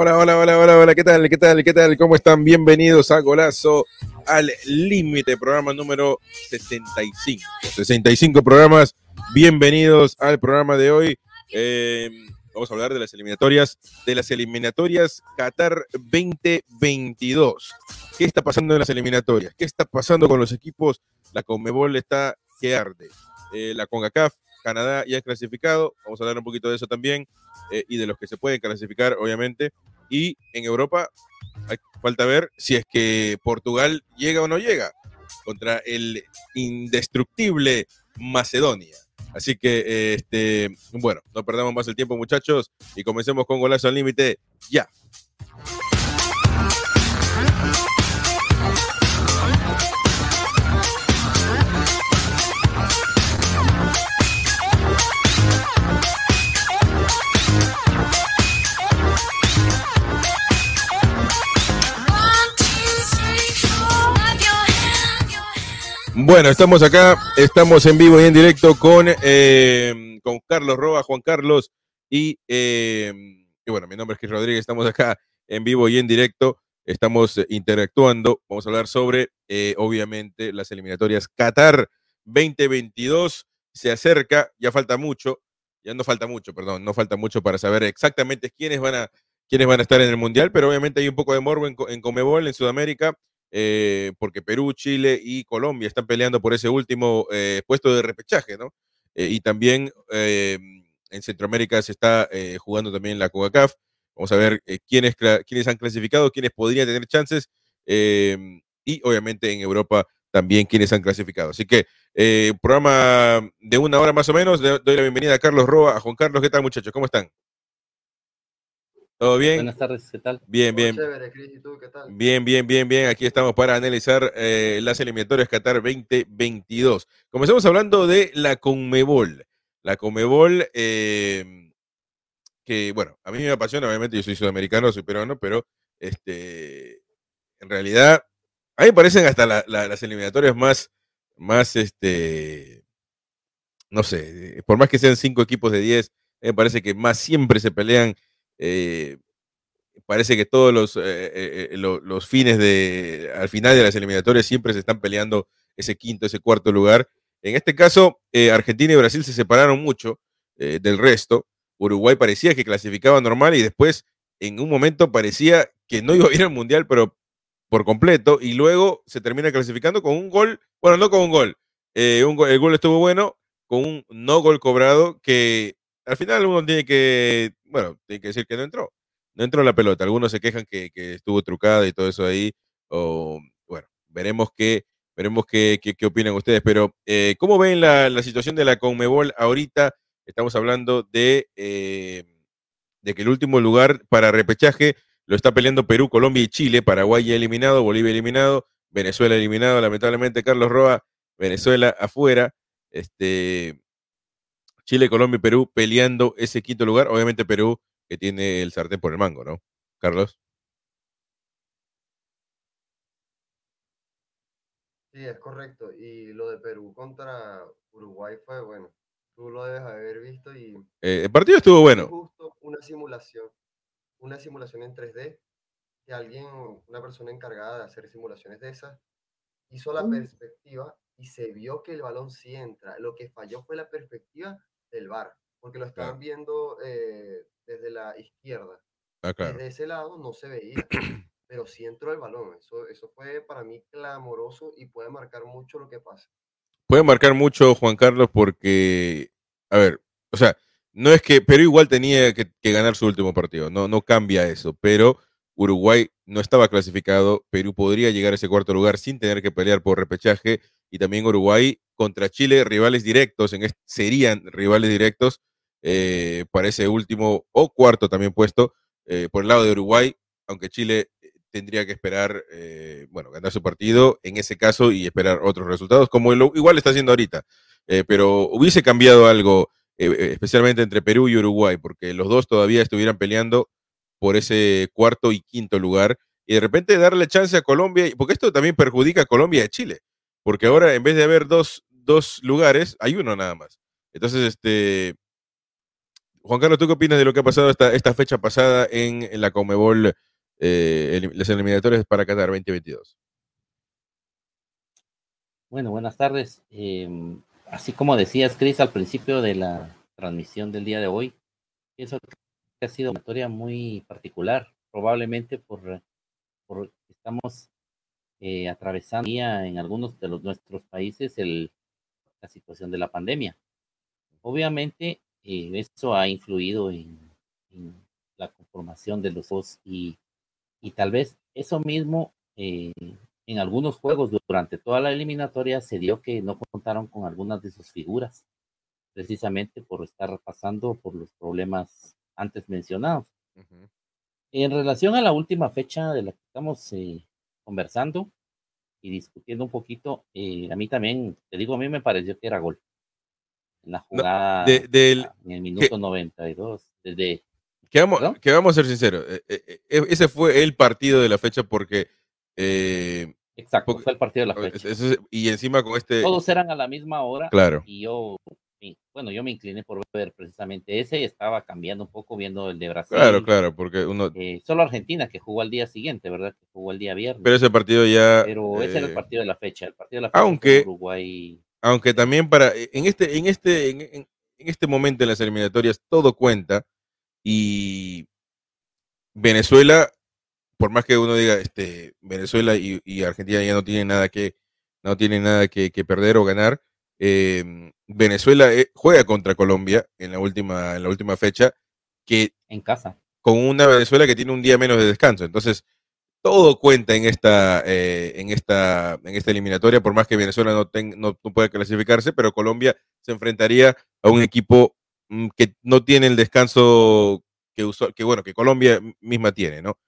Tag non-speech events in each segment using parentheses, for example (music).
Hola, hola, hola, hola, hola, ¿qué tal? ¿Qué tal? ¿Qué tal? ¿Cómo están? Bienvenidos a Golazo al Límite, programa número 65. 65 programas. Bienvenidos al programa de hoy. Eh, vamos a hablar de las eliminatorias, de las eliminatorias Qatar 2022. ¿Qué está pasando en las eliminatorias? ¿Qué está pasando con los equipos? La Conmebol está que arde. Eh, la CONCACAF, Canadá ya es clasificado. Vamos a hablar un poquito de eso también eh, y de los que se pueden clasificar, obviamente. Y en Europa falta ver si es que Portugal llega o no llega contra el indestructible Macedonia. Así que, este, bueno, no perdamos más el tiempo, muchachos, y comencemos con Golazo al Límite ya. Bueno, estamos acá, estamos en vivo y en directo con, eh, con Carlos Roa, Juan Carlos y, eh, bueno, mi nombre es Chris Rodríguez, estamos acá en vivo y en directo, estamos interactuando, vamos a hablar sobre, eh, obviamente, las eliminatorias Qatar 2022, se acerca, ya falta mucho, ya no falta mucho, perdón, no falta mucho para saber exactamente quiénes van a, quiénes van a estar en el Mundial, pero obviamente hay un poco de morbo en, en Comebol, en Sudamérica, eh, porque Perú, Chile y Colombia están peleando por ese último eh, puesto de repechaje, ¿no? Eh, y también en Centroamérica se está jugando también la CONCACAF. Vamos a ver quiénes, quiénes han clasificado, quiénes podrían tener chances y obviamente en Europa también quiénes han clasificado. Así que programa de una hora más o menos. Doy la bienvenida a Carlos Roa, a Juan Carlos. ¿Qué tal muchachos? ¿Cómo están? ¿Todo bien? Buenas tardes, ¿qué tal? Bien, bien. Chévere, Chris, ¿y tú qué tal? Bien, bien, bien, bien. Aquí estamos para analizar eh, las eliminatorias Qatar 2022. Comenzamos hablando de la Conmebol. La Conmebol, eh, que bueno, a mí me apasiona, obviamente yo soy sudamericano, soy peruano, pero este, en realidad, a mí me parecen hasta la, la, las eliminatorias más, más, este, no sé, por más que sean cinco equipos de diez, me parece que más siempre se pelean eh, parece que todos los, eh, eh, los, los, fines de, al final de las eliminatorias siempre se están peleando ese quinto, ese cuarto lugar. En este caso, Argentina y Brasil se separaron mucho del resto. Uruguay parecía que clasificaba normal y después en un momento parecía que no iba a ir al mundial, pero por completo, y luego se termina clasificando con un gol, bueno, no con un gol, un el gol estuvo bueno, con un no gol cobrado que al final uno tiene que, bueno, tiene que decir que no entró. No entró la pelota. Algunos se quejan que, estuvo trucada y todo eso ahí. O, bueno, veremos qué, veremos qué, qué, qué opinan ustedes. Pero, eh, ¿cómo ven la, la, situación de la Conmebol ahorita? Estamos hablando de, eh, de que el último lugar para repechaje lo está peleando Perú, Colombia y Chile. Paraguay ya eliminado, Bolivia eliminado, Venezuela eliminado. Lamentablemente, Carlos Roa, Venezuela afuera. Este, Chile, Colombia y Perú peleando ese quinto lugar. Obviamente Perú que tiene el sartén por el mango, ¿no? Carlos. Sí, es correcto. Y lo de Perú contra Uruguay fue bueno. Tú lo debes haber visto y... Eh, el partido estuvo bueno. Justo una simulación, una simulación en 3D, que alguien, una persona encargada de hacer simulaciones de esas, hizo la perspectiva y se vio que el balón sí entra. Lo que falló fue la perspectiva del bar, porque lo estaban claro. viendo eh, desde la izquierda. Ah, claro. Desde ese lado no se veía, (clears throat) pero sí entró el balón. Eso, eso fue para mí clamoroso y puede marcar mucho lo que pasa. Puede marcar mucho, Juan Carlos, porque, a ver, o sea, no es que Perú igual tenía que, que ganar su último partido, no, no cambia eso, pero Uruguay no estaba clasificado, Perú podría llegar a ese cuarto lugar sin tener que pelear por repechaje y también Uruguay contra Chile, rivales directos, en serían rivales directos eh, para ese último o cuarto también puesto eh, por el lado de Uruguay, aunque Chile eh, tendría que esperar, bueno, ganar su partido en ese caso y esperar otros resultados, como igual está haciendo ahorita. Pero hubiese cambiado algo, especialmente entre Perú y Uruguay, porque los dos todavía estuvieran peleando por ese cuarto y quinto lugar y de repente darle chance a Colombia, porque esto también perjudica a Colombia y a Chile, porque ahora en vez de haber dos, dos lugares, hay uno nada más. Entonces, este, Juan Carlos, ¿tú qué opinas de lo que ha pasado esta, esta fecha pasada en, la Comebol, eh, las eliminatorias para Qatar 2022? Bueno, buenas tardes. Em, así como decías, Cris, al principio de la transmisión del día de hoy, pienso que ha sido una historia muy particular, probablemente por, por estamos eh, atravesando en algunos de los, nuestros países el, la situación de la pandemia. Obviamente, eh, eso ha influido en, la conformación de los dos y, y tal vez eso mismo eh, en algunos juegos durante toda la eliminatoria se dio que no contaron con algunas de sus figuras, precisamente por estar pasando por los problemas antes mencionados. En relación a la última fecha de la que estamos eh, conversando y discutiendo un poquito, eh, a mí también, te digo, a mí me pareció que era gol. En la jugada en el minuto 92, desde... Que vamos, que vamos a ser sinceros, eh, ese fue el partido de la fecha porque Exacto, fue el partido de la fecha. y encima con este. Todos eran a la misma hora. Claro. Y yo bueno, yo me incliné por ver precisamente ese y estaba cambiando un poco viendo el de Brasil. Claro, claro, porque uno... Eh, solo Argentina que jugó al día siguiente, ¿verdad? Que jugó el día viernes. Pero ese partido ya... Pero ese era el eh, partido de la fecha, el partido de la fecha aunque, Uruguay. Aunque también para, e, en este, en este, en, este momento en las eliminatorias todo cuenta y Venezuela, por más que uno diga, este, Venezuela y, Argentina ya no tienen nada que, no tienen nada que perder o ganar, eh, Venezuela eh, juega contra Colombia en la última, en la última fecha, que en casa. Con una Venezuela que tiene un día menos de descanso. Entonces, todo cuenta en esta, eh, en esta, en esta eliminatoria, por más que Venezuela no, no, pueda clasificarse, pero Colombia se enfrentaría a un equipo mm, que no tiene el descanso que, usó, que bueno, que Colombia misma tiene, ¿no?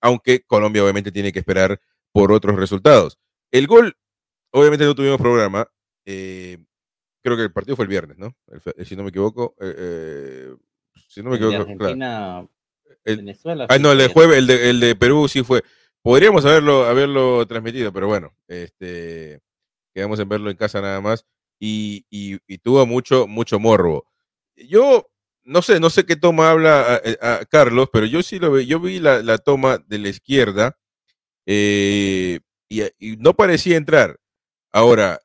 aunque Colombia obviamente tiene que esperar por otros resultados. El gol, obviamente no tuvimos programa, eh, creo que el partido fue el viernes, ¿no? si no me equivoco. Eh, eh, si no me equivoco. Argentina, Venezuela. Ah, no, el de jueves, el de, el de Perú sí fue. Podríamos haberlo, haberlo transmitido, pero bueno, este, quedamos en verlo en casa nada más. Y, y, tuvo mucho, mucho morbo. Yo no sé, no sé qué toma habla a, Carlos, pero yo sí lo vi, yo vi la, la toma de la izquierda y, y, no parecía entrar. Ahora,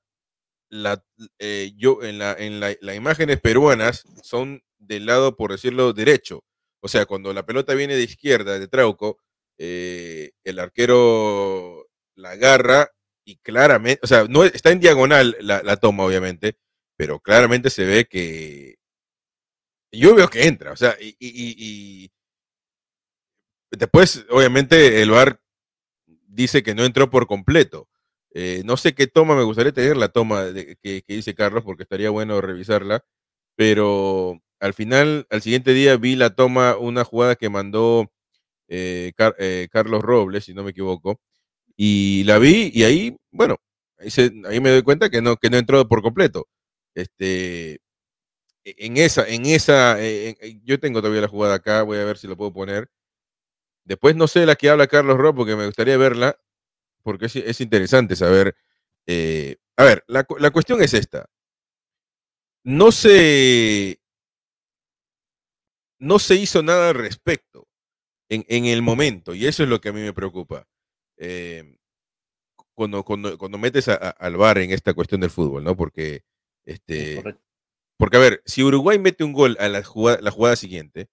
la, eh, yo en, la, en la, las imágenes peruanas son del lado, por decirlo, derecho. O sea, cuando la pelota viene de izquierda, de Trauco, eh, el arquero la agarra y claramente, o sea, no está en diagonal la, toma, obviamente, pero claramente se ve que yo veo que entra, o sea, y, y, y después, obviamente, el VAR dice que no entró por completo. Eh, no sé qué toma, me gustaría tener la toma que, dice Carlos, porque estaría bueno revisarla, pero al final, al siguiente día vi la toma, una jugada que mandó eh, eh, Carlos Robles, si no me equivoco, y la vi y ahí, bueno, ahí, me doy cuenta que no, que no entró por completo. Este, e, en esa, en esa, yo tengo todavía la jugada acá, voy a ver si lo puedo poner. Después no sé la que habla Carlos Robles, porque me gustaría verla, porque es, interesante saber. Eh, a ver, la, cuestión es esta. No se, no se hizo nada al respecto en, el momento, y eso es lo que a mí me preocupa. Eh, cuando, cuando, cuando, metes al bar en esta cuestión del fútbol, ¿no? Porque, este, porque a ver, si Uruguay mete un gol a la jugada, la jugada siguiente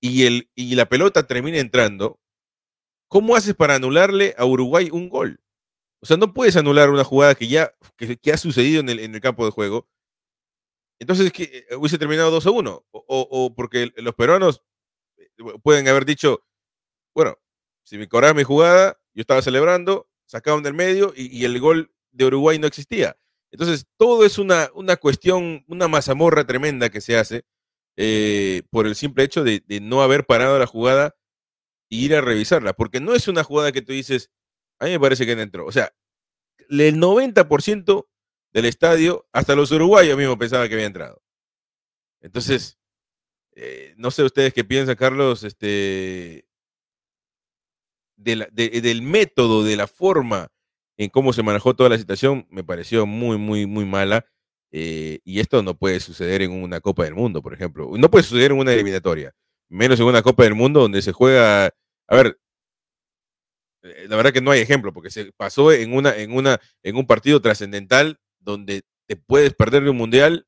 y, el, y la pelota termina entrando, ¿cómo haces para anularle a Uruguay un gol? O sea, no puedes anular una jugada que ya que, ha sucedido en el, campo de juego. Entonces, que eh, hubiese terminado 2 a 1. O, porque los peruanos eh, pueden haber dicho, bueno, si me cobraba mi jugada, yo estaba celebrando, sacaban del medio y, el gol de Uruguay no existía. Entonces, todo es una, una cuestión, una mazamorra tremenda que se hace eh, por el simple hecho de no haber parado la jugada ir a revisarla, porque no es una jugada que tú dices, a mí me parece que no entró. O sea, el 90% del estadio, hasta los uruguayos mismos pensaba que había entrado. Entonces, eh, no sé ustedes qué piensan, Carlos, este, del método, de la forma en cómo se manejó toda la situación, me pareció muy, muy, muy mala. Eh, y esto no puede suceder en una Copa del Mundo, por ejemplo. No puede suceder en una eliminatoria, menos en una Copa del Mundo donde se juega. A ver, eh, la verdad que no hay ejemplo, porque se pasó en, una, en, una, en un partido trascendental donde te puedes perder de un mundial,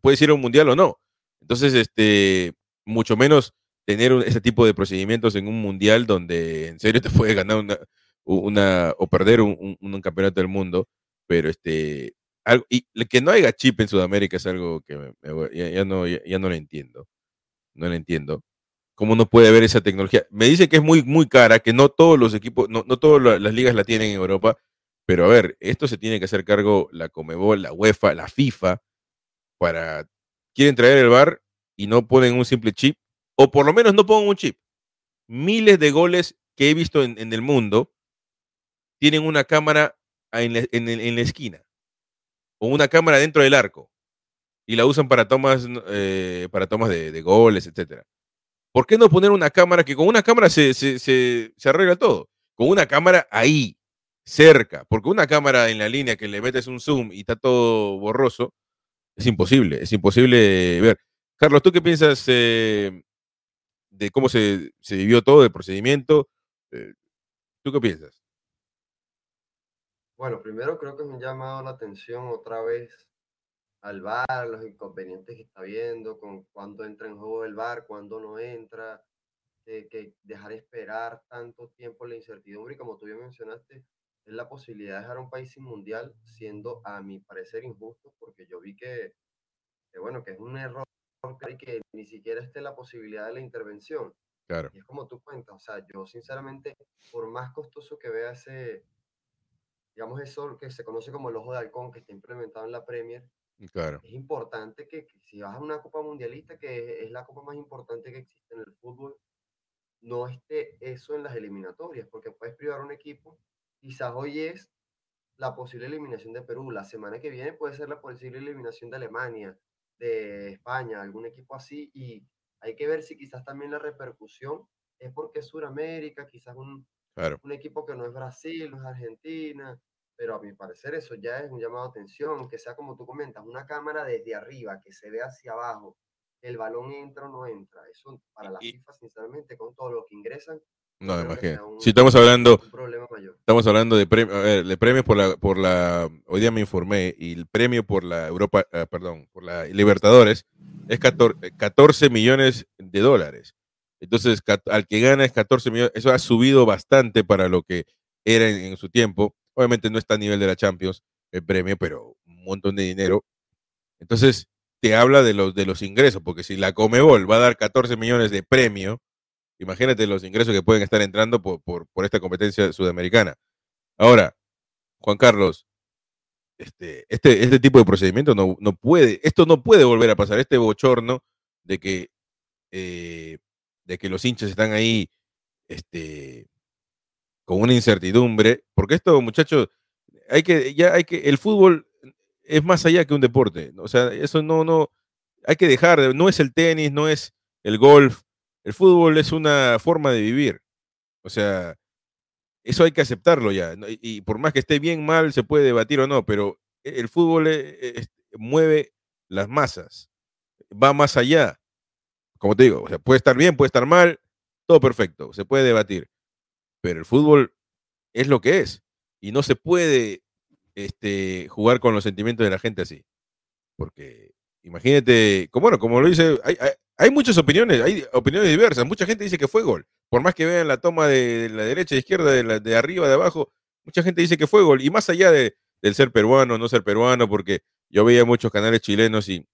puedes ir a un mundial o no. Entonces, este, mucho menos tener ese tipo de procedimientos en un mundial donde en serio (laughs) te puede ganar una, una o perder un, un, campeonato del mundo, pero este, algo, y que no haya chip en Sudamérica es algo que ya, no, ya, no lo entiendo. No lo entiendo. ¿Cómo no puede haber esa tecnología? Me dice que es muy, muy cara, que no todos los equipos, no, no todas las ligas la tienen en Europa, pero a ver, esto se tiene que hacer cargo la Comebol, la UEFA, la FIFA, para, quieren traer el bar y no ponen un simple chip, o por lo menos no pongan un chip. Miles de goles que he visto en, el mundo tienen una cámara en la, esquina o una cámara dentro del arco y la usan para tomas, eh, para tomas de, goles, etc. ¿Por qué no poner una cámara que con una cámara se, se, arregla todo? Con una cámara ahí, cerca, porque una cámara en la línea que le metes un zoom y está todo borroso, es imposible, es imposible ver. Carlos, ¿tú qué piensas eh, de cómo se, se, vivió todo el procedimiento? Eh, ¿Tú qué piensas? Bueno, primero creo que me ha llamado la atención otra vez al bar, los inconvenientes que está viendo, con cuándo entra en juego el bar, cuándo no entra, que dejar esperar tanto tiempo la incertidumbre y como tú bien mencionaste, es la posibilidad de dejar un país sin mundial, siendo a mi parecer injusto, porque yo vi que, que bueno, que es un error y que ni siquiera esté la posibilidad de la intervención. Claro. Y es como tú cuentas, o sea, yo sinceramente, por más costoso que vea ese, digamos, eso que se conoce como el ojo de halcón que está implementado en la Premier, claro. es importante que, si vas a una Copa Mundialista, que es la Copa más importante que existe en el fútbol, no esté eso en las eliminatorias, porque puedes privar a un equipo. Quizás hoy es la posible eliminación de Perú, la semana que viene puede ser la posible eliminación de Alemania, de España, algún equipo así, y hay que ver si quizás también la repercusión es porque es Sudamérica, quizás un, un equipo que no es Brasil, no es Argentina, pero a mi parecer eso ya es un llamado a atención, que sea como tú comentas, una cámara desde arriba, que se ve hacia abajo, el balón entra o no entra. Eso para la FIFA, sinceramente, con todo lo que ingresan, no, imagino. Si estamos hablando, estamos hablando de, de premios por la, por la, hoy día me informé, y el premio por la Europa, ah, perdón, por la Libertadores es 14, millones de dólares. Entonces, al que gana es 14 millones, eso ha subido bastante para lo que era en, su tiempo. Obviamente no está a nivel de la Champions el premio, pero un montón de dinero. Entonces, te habla de los, de los ingresos, porque si la Comebol va a dar 14 millones de premio, Imagínate los ingresos que pueden estar entrando por, por, esta competencia sudamericana. Ahora, Juan Carlos, este, este, este tipo de procedimiento no, no, puede, esto no puede volver a pasar, este bochorno de que, eh, de que los hinchas están ahí este, con una incertidumbre, porque esto, muchachos, hay que, ya hay que, el fútbol es más allá que un deporte, o sea, eso no, no, hay que dejar, no es el tenis, no es el golf, el fútbol es una forma de vivir. O sea, eso hay que aceptarlo ya. Y, por más que esté bien, mal, se puede debatir o no, pero e, el fútbol e, e, mueve las masas. Va más allá. Como te digo, o sea, puede estar bien, puede estar mal, todo perfecto, se puede debatir. Pero el fútbol es lo que es. Y no se puede este, jugar con los sentimientos de la gente así. Porque imagínate, como, bueno, como lo dice, hay, hay muchas opiniones, hay opiniones diversas. Mucha gente dice que fue gol. Por más que vean la toma de, la derecha, de izquierda, de, de, arriba, de abajo, mucha gente dice que fue gol. Y más allá de, del ser peruano, no ser peruano, porque yo veía muchos canales chilenos y,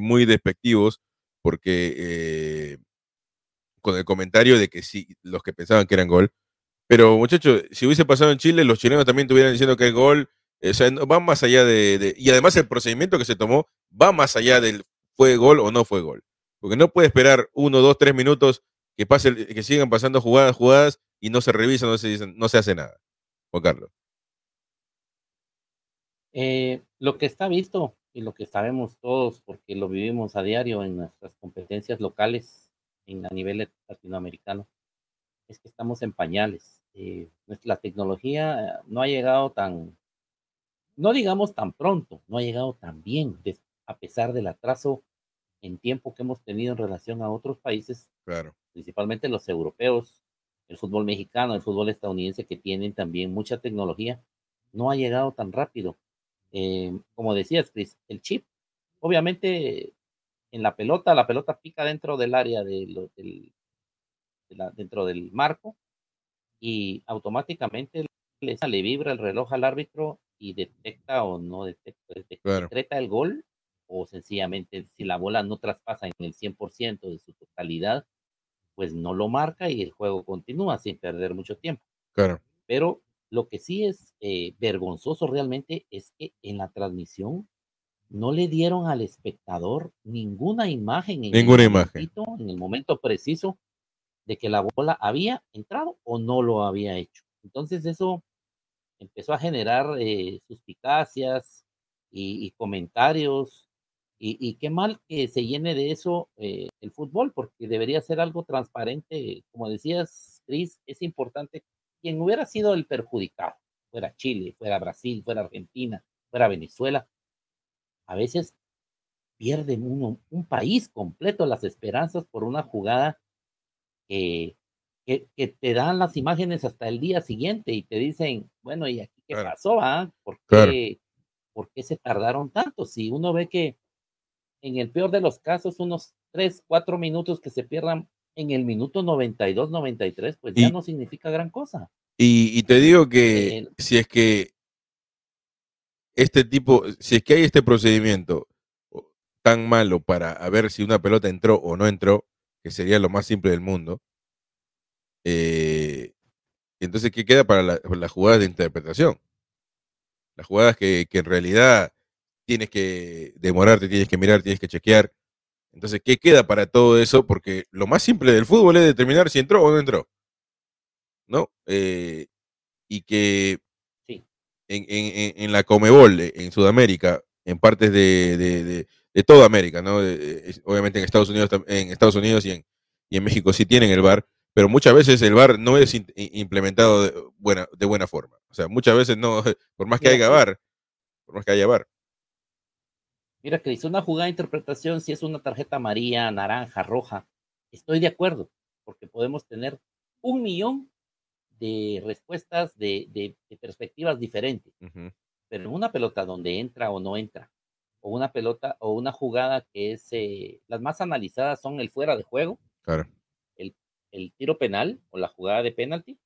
muy despectivos, porque eh, con el comentario de que sí, los que pensaban que eran gol. Pero muchachos, si hubiese pasado en Chile, los chilenos también estuvieran diciendo que es gol. O sea, va más allá de, de, Y además el procedimiento que se tomó va más allá del fue gol o no fue gol. Porque no puede esperar uno, dos, tres minutos que, pase, que sigan pasando jugadas, jugadas y no se revisa, no se, dicen, no se hace nada. Juan Carlos. Eh, lo que está visto y lo que sabemos todos, porque lo vivimos a diario en nuestras competencias locales en, a nivel latinoamericano, es que estamos en pañales. Eh, la tecnología no ha llegado tan, no digamos tan pronto, no ha llegado tan bien, a pesar del atraso en tiempo que hemos tenido en relación a otros países, claro. principalmente los europeos, el fútbol mexicano, el fútbol estadounidense, que tienen también mucha tecnología, no ha llegado tan rápido. Eh, como decías, Chris, el chip, obviamente en la pelota, la pelota pica dentro del área de del, dentro del marco y automáticamente le, le vibra el reloj al árbitro y detecta o no detecta, decreta el gol o sencillamente si la bola no traspasa en el 100% de su totalidad, pues no lo marca y el juego continúa sin perder mucho tiempo. Claro. Pero lo que sí es eh, vergonzoso realmente es que en la transmisión no le dieron al espectador ninguna imagen. En ninguna imagen. En el momento preciso de que la bola había entrado o no lo había hecho. Entonces eso empezó a generar eh, suspicacias y, comentarios. Y, qué mal que se llene de eso eh, el fútbol, porque debería ser algo transparente. Como decías, Cris, es importante quien hubiera sido el perjudicado, fuera Chile, fuera Brasil, fuera Argentina, fuera Venezuela, a veces pierde uno, un país completo las esperanzas por una jugada que que, te dan las imágenes hasta el día siguiente y te dicen, bueno, ¿y aquí qué pasó? Ah? ¿Por, qué, ¿Por qué se tardaron tanto? Si uno ve que en el peor de los casos, unos 3, 4 minutos que se pierdan en el minuto 92, 93, pues ya no significa gran cosa. Y, te digo que si es que este tipo, si es que hay este procedimiento tan malo para ver si una pelota entró o no entró, que sería lo más simple del mundo, eh, entonces, ¿qué queda para las jugadas de interpretación? Las jugadas que, en realidad tienes que demorarte, tienes que mirar, tienes que chequear. Entonces, ¿qué queda para todo eso? Porque lo más simple del fútbol es determinar si entró o no entró. ¿No? Eh, y que en, la Comebol, en Sudamérica, en partes de, toda América, ¿no? obviamente en Estados Unidos, en Estados Unidos y en, y en México sí tienen el bar, pero muchas veces el VAR no es implementado de buena, de buena forma. O sea, muchas veces no, (laughs) por más que haya VAR, por más que haya VAR. Mira, que dice una jugada de interpretación, si es una tarjeta amarilla, naranja, roja, estoy de acuerdo, porque podemos tener un millón de respuestas de, perspectivas diferentes. Pero una pelota donde entra o no entra, o una pelota o una jugada que es, eh, las más analizadas son el fuera de juego, claro el tiro penal o la jugada de penalti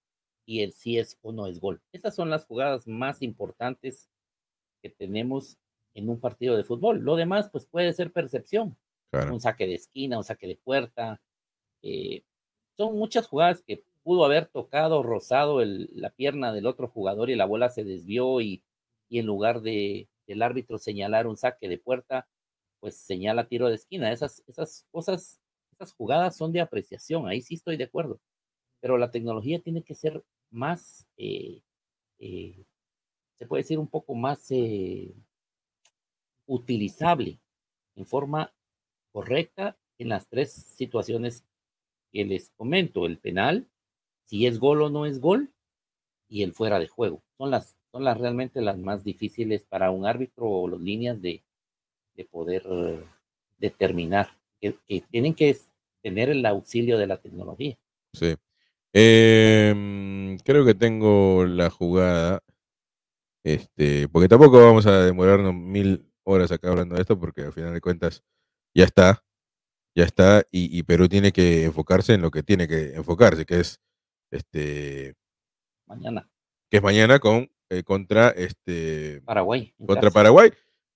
y el si es o no es gol. Estas son las jugadas más importantes que tenemos en un partido de fútbol. Lo demás, pues puede ser percepción. Un saque de esquina, un saque de puerta. Eh, son muchas jugadas que pudo haber tocado, rozado la pierna del otro jugador y la bola se desvió y, en lugar de el árbitro señalar un saque de puerta, pues señala tiro de esquina. Esas, esas cosas estas jugadas son de apreciación, ahí sí estoy de acuerdo, pero la tecnología tiene que ser más, eh, eh, se puede decir un poco más eh, utilizable en forma correcta en las tres situaciones que les comento, el penal, si es gol o no es gol, y el fuera de juego. Son las, son las realmente las más difíciles para un árbitro o las líneas de, de poder determinar tienen que tener el auxilio de la tecnología. Sí. Em, creo que tengo la jugada. Este, porque tampoco vamos a demorarnos mil horas acá hablando de esto, porque al final de cuentas ya está, ya está, y, Perú tiene que enfocarse en lo que tiene que enfocarse, que es este mañana. Que es mañana con eh, contra este Paraguay. Contra Paraguay,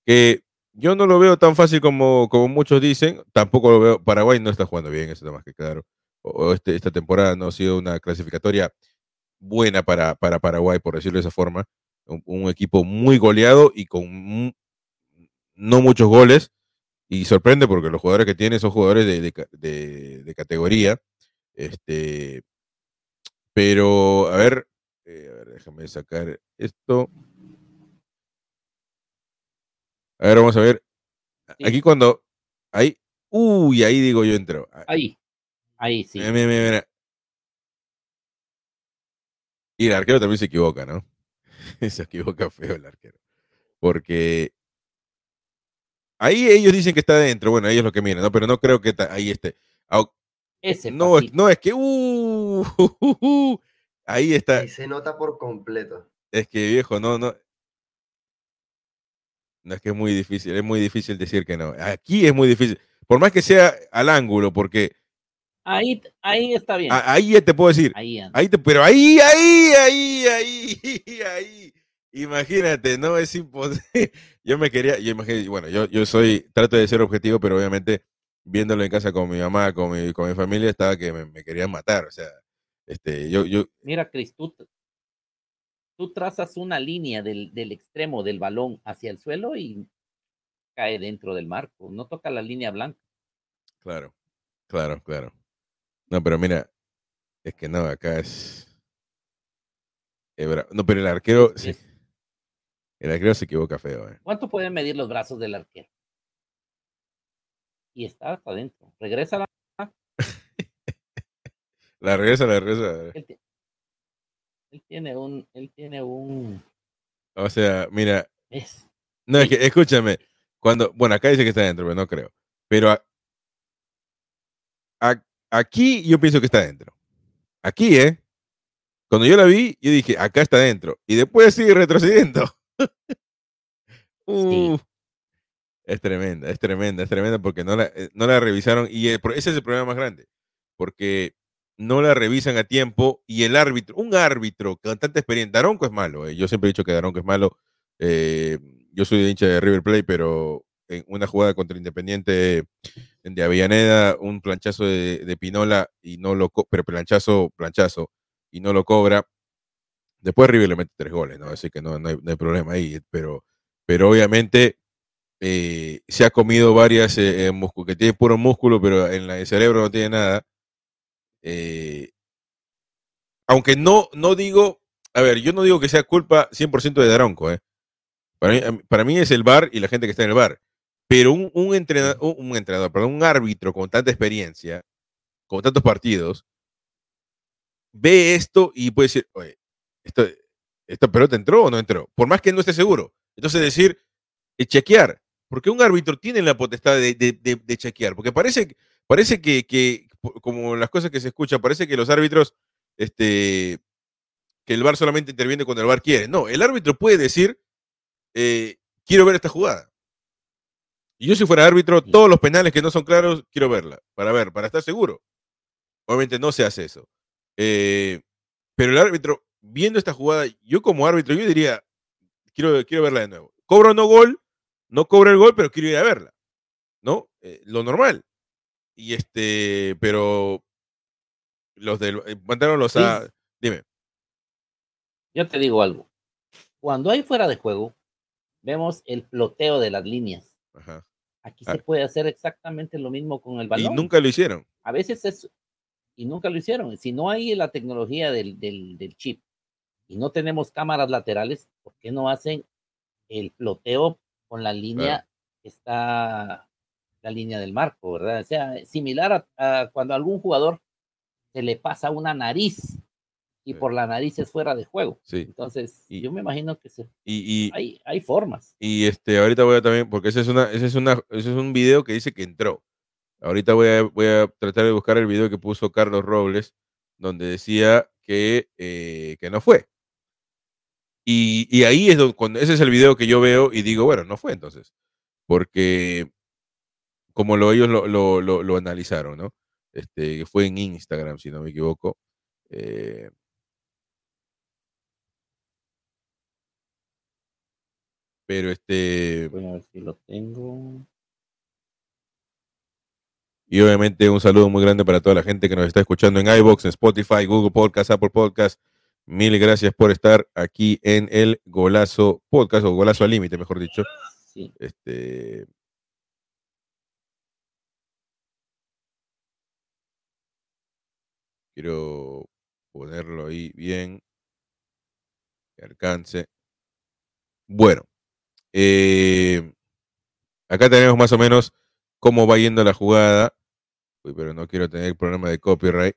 que yo no lo veo tan fácil como, como muchos dicen. Tampoco lo veo. Paraguay no está jugando bien, eso está más que claro. O, este, esta temporada no ha sido una clasificatoria buena para, para Paraguay, por decirlo de esa forma. Un, equipo muy goleado y con no muchos goles. Y sorprende porque los jugadores que tiene son jugadores de, categoría. Este, pero, a ver, eh, a ver, déjame sacar esto. A ver, vamos a ver. Aquí cuando. Ahí. Uy, ahí digo yo entro. Ahí. Ahí sí. Mira, mira, mira. Y el arquero también se equivoca, ¿no? (laughs) se equivoca feo el arquero. porque ahí ellos dicen que está adentro, bueno, ellos lo que miran, ¿no? Pero no creo que ahí esté. No, no, es que uh, (laughs) ahí está. Ahí se nota por completo. Es que viejo, no, no. No es que es muy difícil, es muy difícil decir que no. Aquí es muy difícil. Por más que sea al ángulo, porque Ahí, ahí está bien. Ahí te puedo decir. Ahí, ahí te, pero ahí, ahí, ahí, ahí, (laughs) ahí. Imagínate, no es imposible. (laughs) Yo me quería, yo imagino, bueno, yo, yo soy, trato de ser objetivo, pero obviamente viéndolo en casa con mi mamá, con mi, con mi familia, estaba que me, querían matar. O sea, este, yo, yo. Mira, Cris, tú, trazas una línea del, del extremo del balón hacia el suelo y cae dentro del marco, no toca la línea blanca. Claro, claro, claro. No, pero mira, es que no, acá es. no, pero el arquero. Sí, el arquero se equivoca feo. Eh. ¿Cuánto pueden medir los brazos del arquero? Y está hasta adentro. Regresa la. (laughs) la regresa, la regresa. Él, tiene un. Él tiene un. O sea, mira. No, es que, escúchame. Cuando. Bueno, acá dice que está adentro, pero no creo. Pero. a, Aquí yo pienso que está dentro. Aquí, ¿eh? Cuando yo la vi, yo dije, acá está dentro. Y después sigue retrocediendo. (laughs) Es tremenda, es tremenda, es tremenda porque no la, eh, no la revisaron. Y ese es el problema más grande. Porque no la revisan a tiempo y el árbitro, un árbitro con tanta experiencia, Daronco es malo. Eh. Yo siempre he dicho que Daronco es malo. Eh, yo soy hincha de River Plate, pero en una jugada contra Independiente de Avellaneda, un planchazo de, Pinola y no lo pero planchazo, planchazo y no lo cobra. Después River le mete tres goles, ¿no? Así que no, hay, problema ahí, pero, pero obviamente eh, se ha comido varias eh, músculo, que tiene puro músculo, pero en el cerebro no tiene nada. Eh, aunque no, no digo, a ver, yo no digo que sea culpa 100% de Daronco, ¿eh? Para mí, para mí es el bar y la gente que está en el bar. Pero un, entrenador, un entrenador, perdón, un árbitro con tanta experiencia, con tantos partidos, ve esto y puede decir, oye, esto, esta pelota entró o no entró, por más que no esté seguro. Entonces decir, eh, chequear, porque un árbitro tiene la potestad de, chequear, porque parece, parece que, como las cosas que se escuchan, parece que los árbitros, este, que el VAR solamente interviene cuando el VAR quiere. No, el árbitro puede decir, eh, quiero ver esta jugada. Y yo si fuera árbitro, todos los penales que no son claros, quiero verla, para ver, para estar seguro. Obviamente no se hace eso. Eh, pero el árbitro, viendo esta jugada, yo como árbitro, yo diría, quiero, quiero verla de nuevo. Cobro no gol, no cobro el gol, pero quiero ir a verla. ¿No? Eh, lo normal. Y este, pero los del eh, mandaron los a. Dime. Yo te digo algo. Cuando hay fuera de juego, vemos el ploteo de las líneas. Ajá. Aquí ah. se puede hacer exactamente lo mismo con el balón. Y nunca lo hicieron. A veces es, y nunca lo hicieron. Si no hay la tecnología del, del, chip y no tenemos cámaras laterales, ¿por qué no hacen el ploteo con la línea que está la línea del marco, ¿verdad? O sea, similar a, cuando a algún jugador se le pasa una nariz y por la nariz es fuera de juego. Sí. Entonces, y, yo me imagino que se, y, hay, hay, formas. Y este, ahorita voy a también, porque ese es, una, ese es, una, ese es un video que dice que entró. Ahorita voy a, voy a tratar de buscar el video que puso Carlos Robles, donde decía que, eh, que no fue. Y, y ahí es donde, cuando, ese es el video que yo veo y digo, bueno, no fue entonces. Porque como lo, ellos lo, lo, lo, lo analizaron, ¿no? Este, fue en Instagram, si no me equivoco. Eh, Pero este. Voy a ver si lo tengo. Y obviamente un saludo muy grande para toda la gente que nos está escuchando en iBox, en Spotify, Google Podcast, Apple Podcast. Mil gracias por estar aquí en el Golazo Podcast, o Golazo al Límite, mejor dicho. Sí. Este. Quiero ponerlo ahí bien. Que alcance. Bueno, eh, acá tenemos más o menos cómo va yendo la jugada. Uy, pero no quiero tener problema de copyright.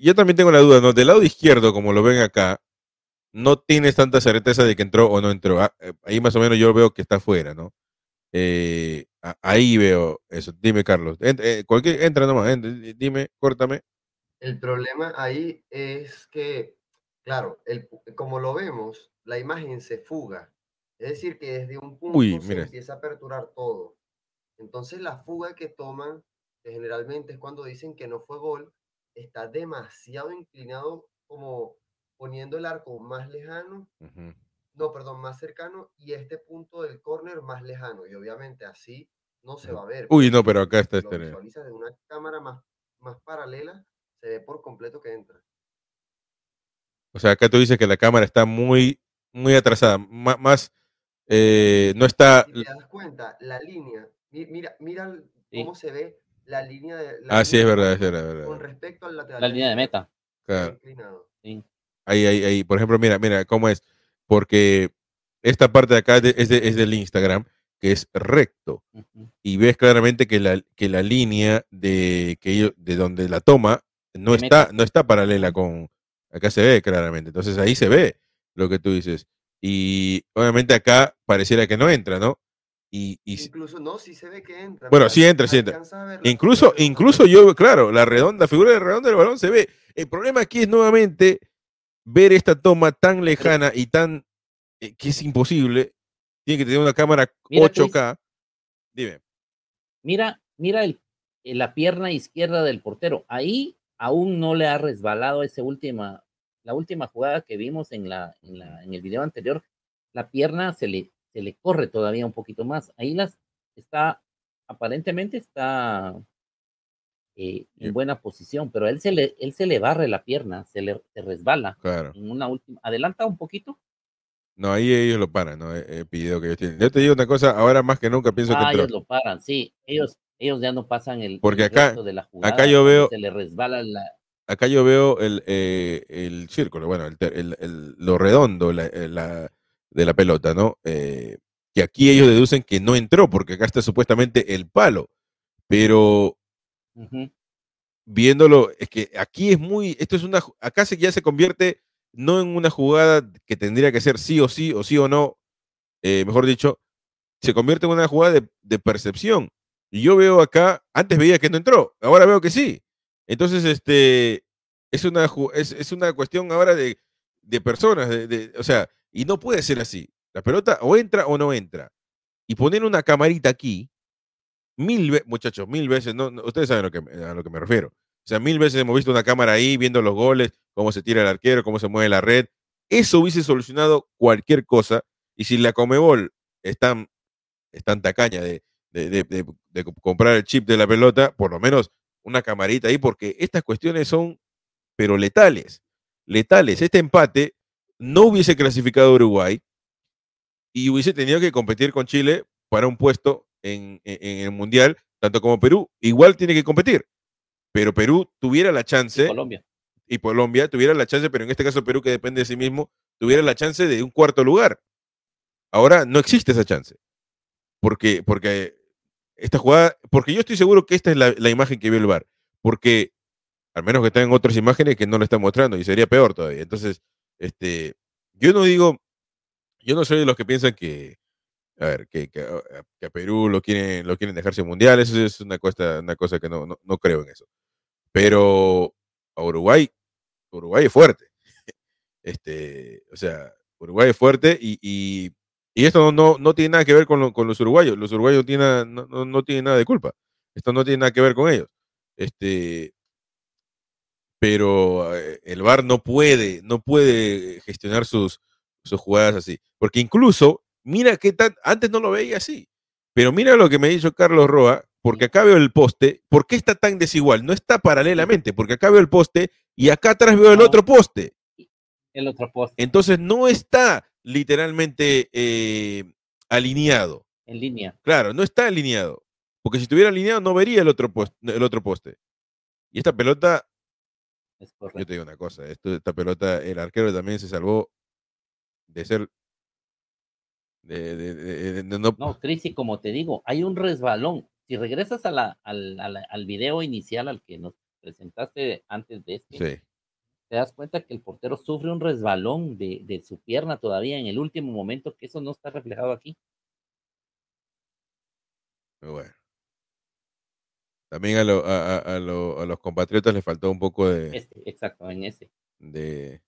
Yo también tengo la duda, ¿no? Del lado izquierdo, como lo ven acá, no tienes tanta certeza de que entró o no entró. Ah, eh, ahí más o menos yo veo que está afuera, ¿no? Eh, ahí veo eso. Dime, Carlos. Eh, cualquier, entra nomás, dime, córtame. El problema ahí es que, claro, el, como lo vemos, la imagen se fuga. Es decir, que desde un punto se empieza a aperturar todo. Entonces la fuga que toman, que generalmente es cuando dicen que no fue gol, está demasiado inclinado como poniendo el arco más lejano, no, perdón, más cercano y este punto del córner más lejano. Y obviamente así no se va a ver. Uy, no, pero acá está este. visualiza de una cámara más, más paralela, se ve por completo que entra. O sea, acá tú dices que la cámara está muy, muy atrasada, más, eh, no está... Si te das cuenta, la línea, mira, mira cómo se ve la línea de... ah, sí, es verdad, es verdad, Con respecto al lateral. La línea de meta. Claro. Ahí, ahí, ahí, por ejemplo, mira, mira cómo es, porque esta parte de acá es, es del Instagram, que es recto, y ves claramente que la, que la línea de, que de donde la toma no está, no está paralela con, acá se ve claramente, entonces ahí se ve lo que tú dices, y obviamente acá pareciera que no entra, ¿no? Y, incluso no, sí se ve que entra. Bueno, sí entra, sí entra. Incluso, incluso yo, claro, la redonda, figura de redonda del balón se ve. El problema aquí es nuevamente ver esta toma tan lejana y tan eh, que es imposible. Tiene que tener una cámara 8K. Dime. Mira, mira el, la pierna izquierda del portero. Ahí aún no le ha resbalado esa última, la última jugada que vimos en, la, en, la, en el video anterior. La pierna se le, se le corre todavía un poquito más. Ahí las está, aparentemente está eh, en buena posición, pero él se le, él se le barre la pierna, se le resbala. Claro. En una última, adelanta un poquito. No, ahí ellos lo paran, ¿no? El video que ellos tienen. Yo te digo una cosa, ahora más que nunca pienso ah, que. ellos lo paran, sí. Ellos, ellos ya no pasan el, Porque acá, de la jugada, acá yo veo. Se le resbala la. Acá yo veo el, eh, el círculo, bueno, el, el, lo redondo la, eh, la, de la pelota, ¿no? Eh, que aquí ellos deducen que no entró, porque acá está supuestamente el palo. Pero viéndolo, es que aquí es muy, esto es una, acá ya se convierte no en una jugada que tendría que ser sí o sí, o sí o no, eh, mejor dicho, se convierte en una jugada de, percepción. Y yo veo acá, antes veía que no entró, ahora veo que sí. Entonces, este, es una, es, es una cuestión ahora de, de personas, de, o sea, y no puede ser así. La pelota o entra o no entra. Y poner una camarita aquí, mil veces, muchachos, mil veces, no, ustedes saben a lo, que, a lo que me refiero. O sea, mil veces hemos visto una cámara ahí viendo los goles, cómo se tira el arquero, cómo se mueve la red. Eso hubiese solucionado cualquier cosa. Y si la Comebol es tan, tacaña de, de, comprar el chip de la pelota, por lo menos una camarita ahí, porque estas cuestiones son, pero letales. Letales. Este empate no hubiese clasificado a Uruguay y hubiese tenido que competir con Chile para un puesto en, el Mundial, tanto como Perú. Igual tiene que competir. Pero Perú tuviera la chance. Y Colombia. Y Colombia tuviera la chance, pero en este caso Perú, que depende de sí mismo, tuviera la chance de un cuarto lugar. Ahora no existe esa chance. Porque, porque esta jugada, porque yo estoy seguro que esta es la, imagen que vio el VAR. Porque, al menos que están otras imágenes que no lo están mostrando, y sería peor todavía. Entonces, este, yo no digo, yo no soy de los que piensan que, a ver, que, que, a Perú lo quieren, lo quieren dejarse mundial, eso es una cosa, una cosa que no, no, creo en eso. Pero a Uruguay, Uruguay es fuerte. (laughs) Este, o sea, Uruguay es fuerte y, y, esto no, no, tiene nada que ver con, con los uruguayos. Los uruguayos tienen, no, no, tienen nada de culpa. Esto no tiene nada que ver con ellos. Este, pero eh, el VAR no puede, no puede gestionar sus, sus jugadas así. Porque incluso, mira qué tan, antes no lo veía así, pero mira lo que me dicho Carlos Roa, porque acá veo el poste, ¿por qué está tan desigual? No está paralelamente, porque acá veo el poste y acá atrás veo el otro poste. El otro poste. Entonces no está literalmente eh, alineado. En línea. Claro, no está alineado. Porque si estuviera alineado no vería el otro poste. El otro poste. Y esta pelota, yo te digo una cosa, esta pelota, el arquero también se salvó de ser... De, no, no, Cris, como te digo, hay un resbalón. Si regresas a la, al, al, video inicial al que nos presentaste antes de este, te das cuenta que el portero sufre un resbalón de, de su pierna todavía en el último momento, que eso no está reflejado aquí. Bueno. También a, lo, a, a, lo, a, los compatriotas les faltó un poco de. Este, exacto, en ese. De.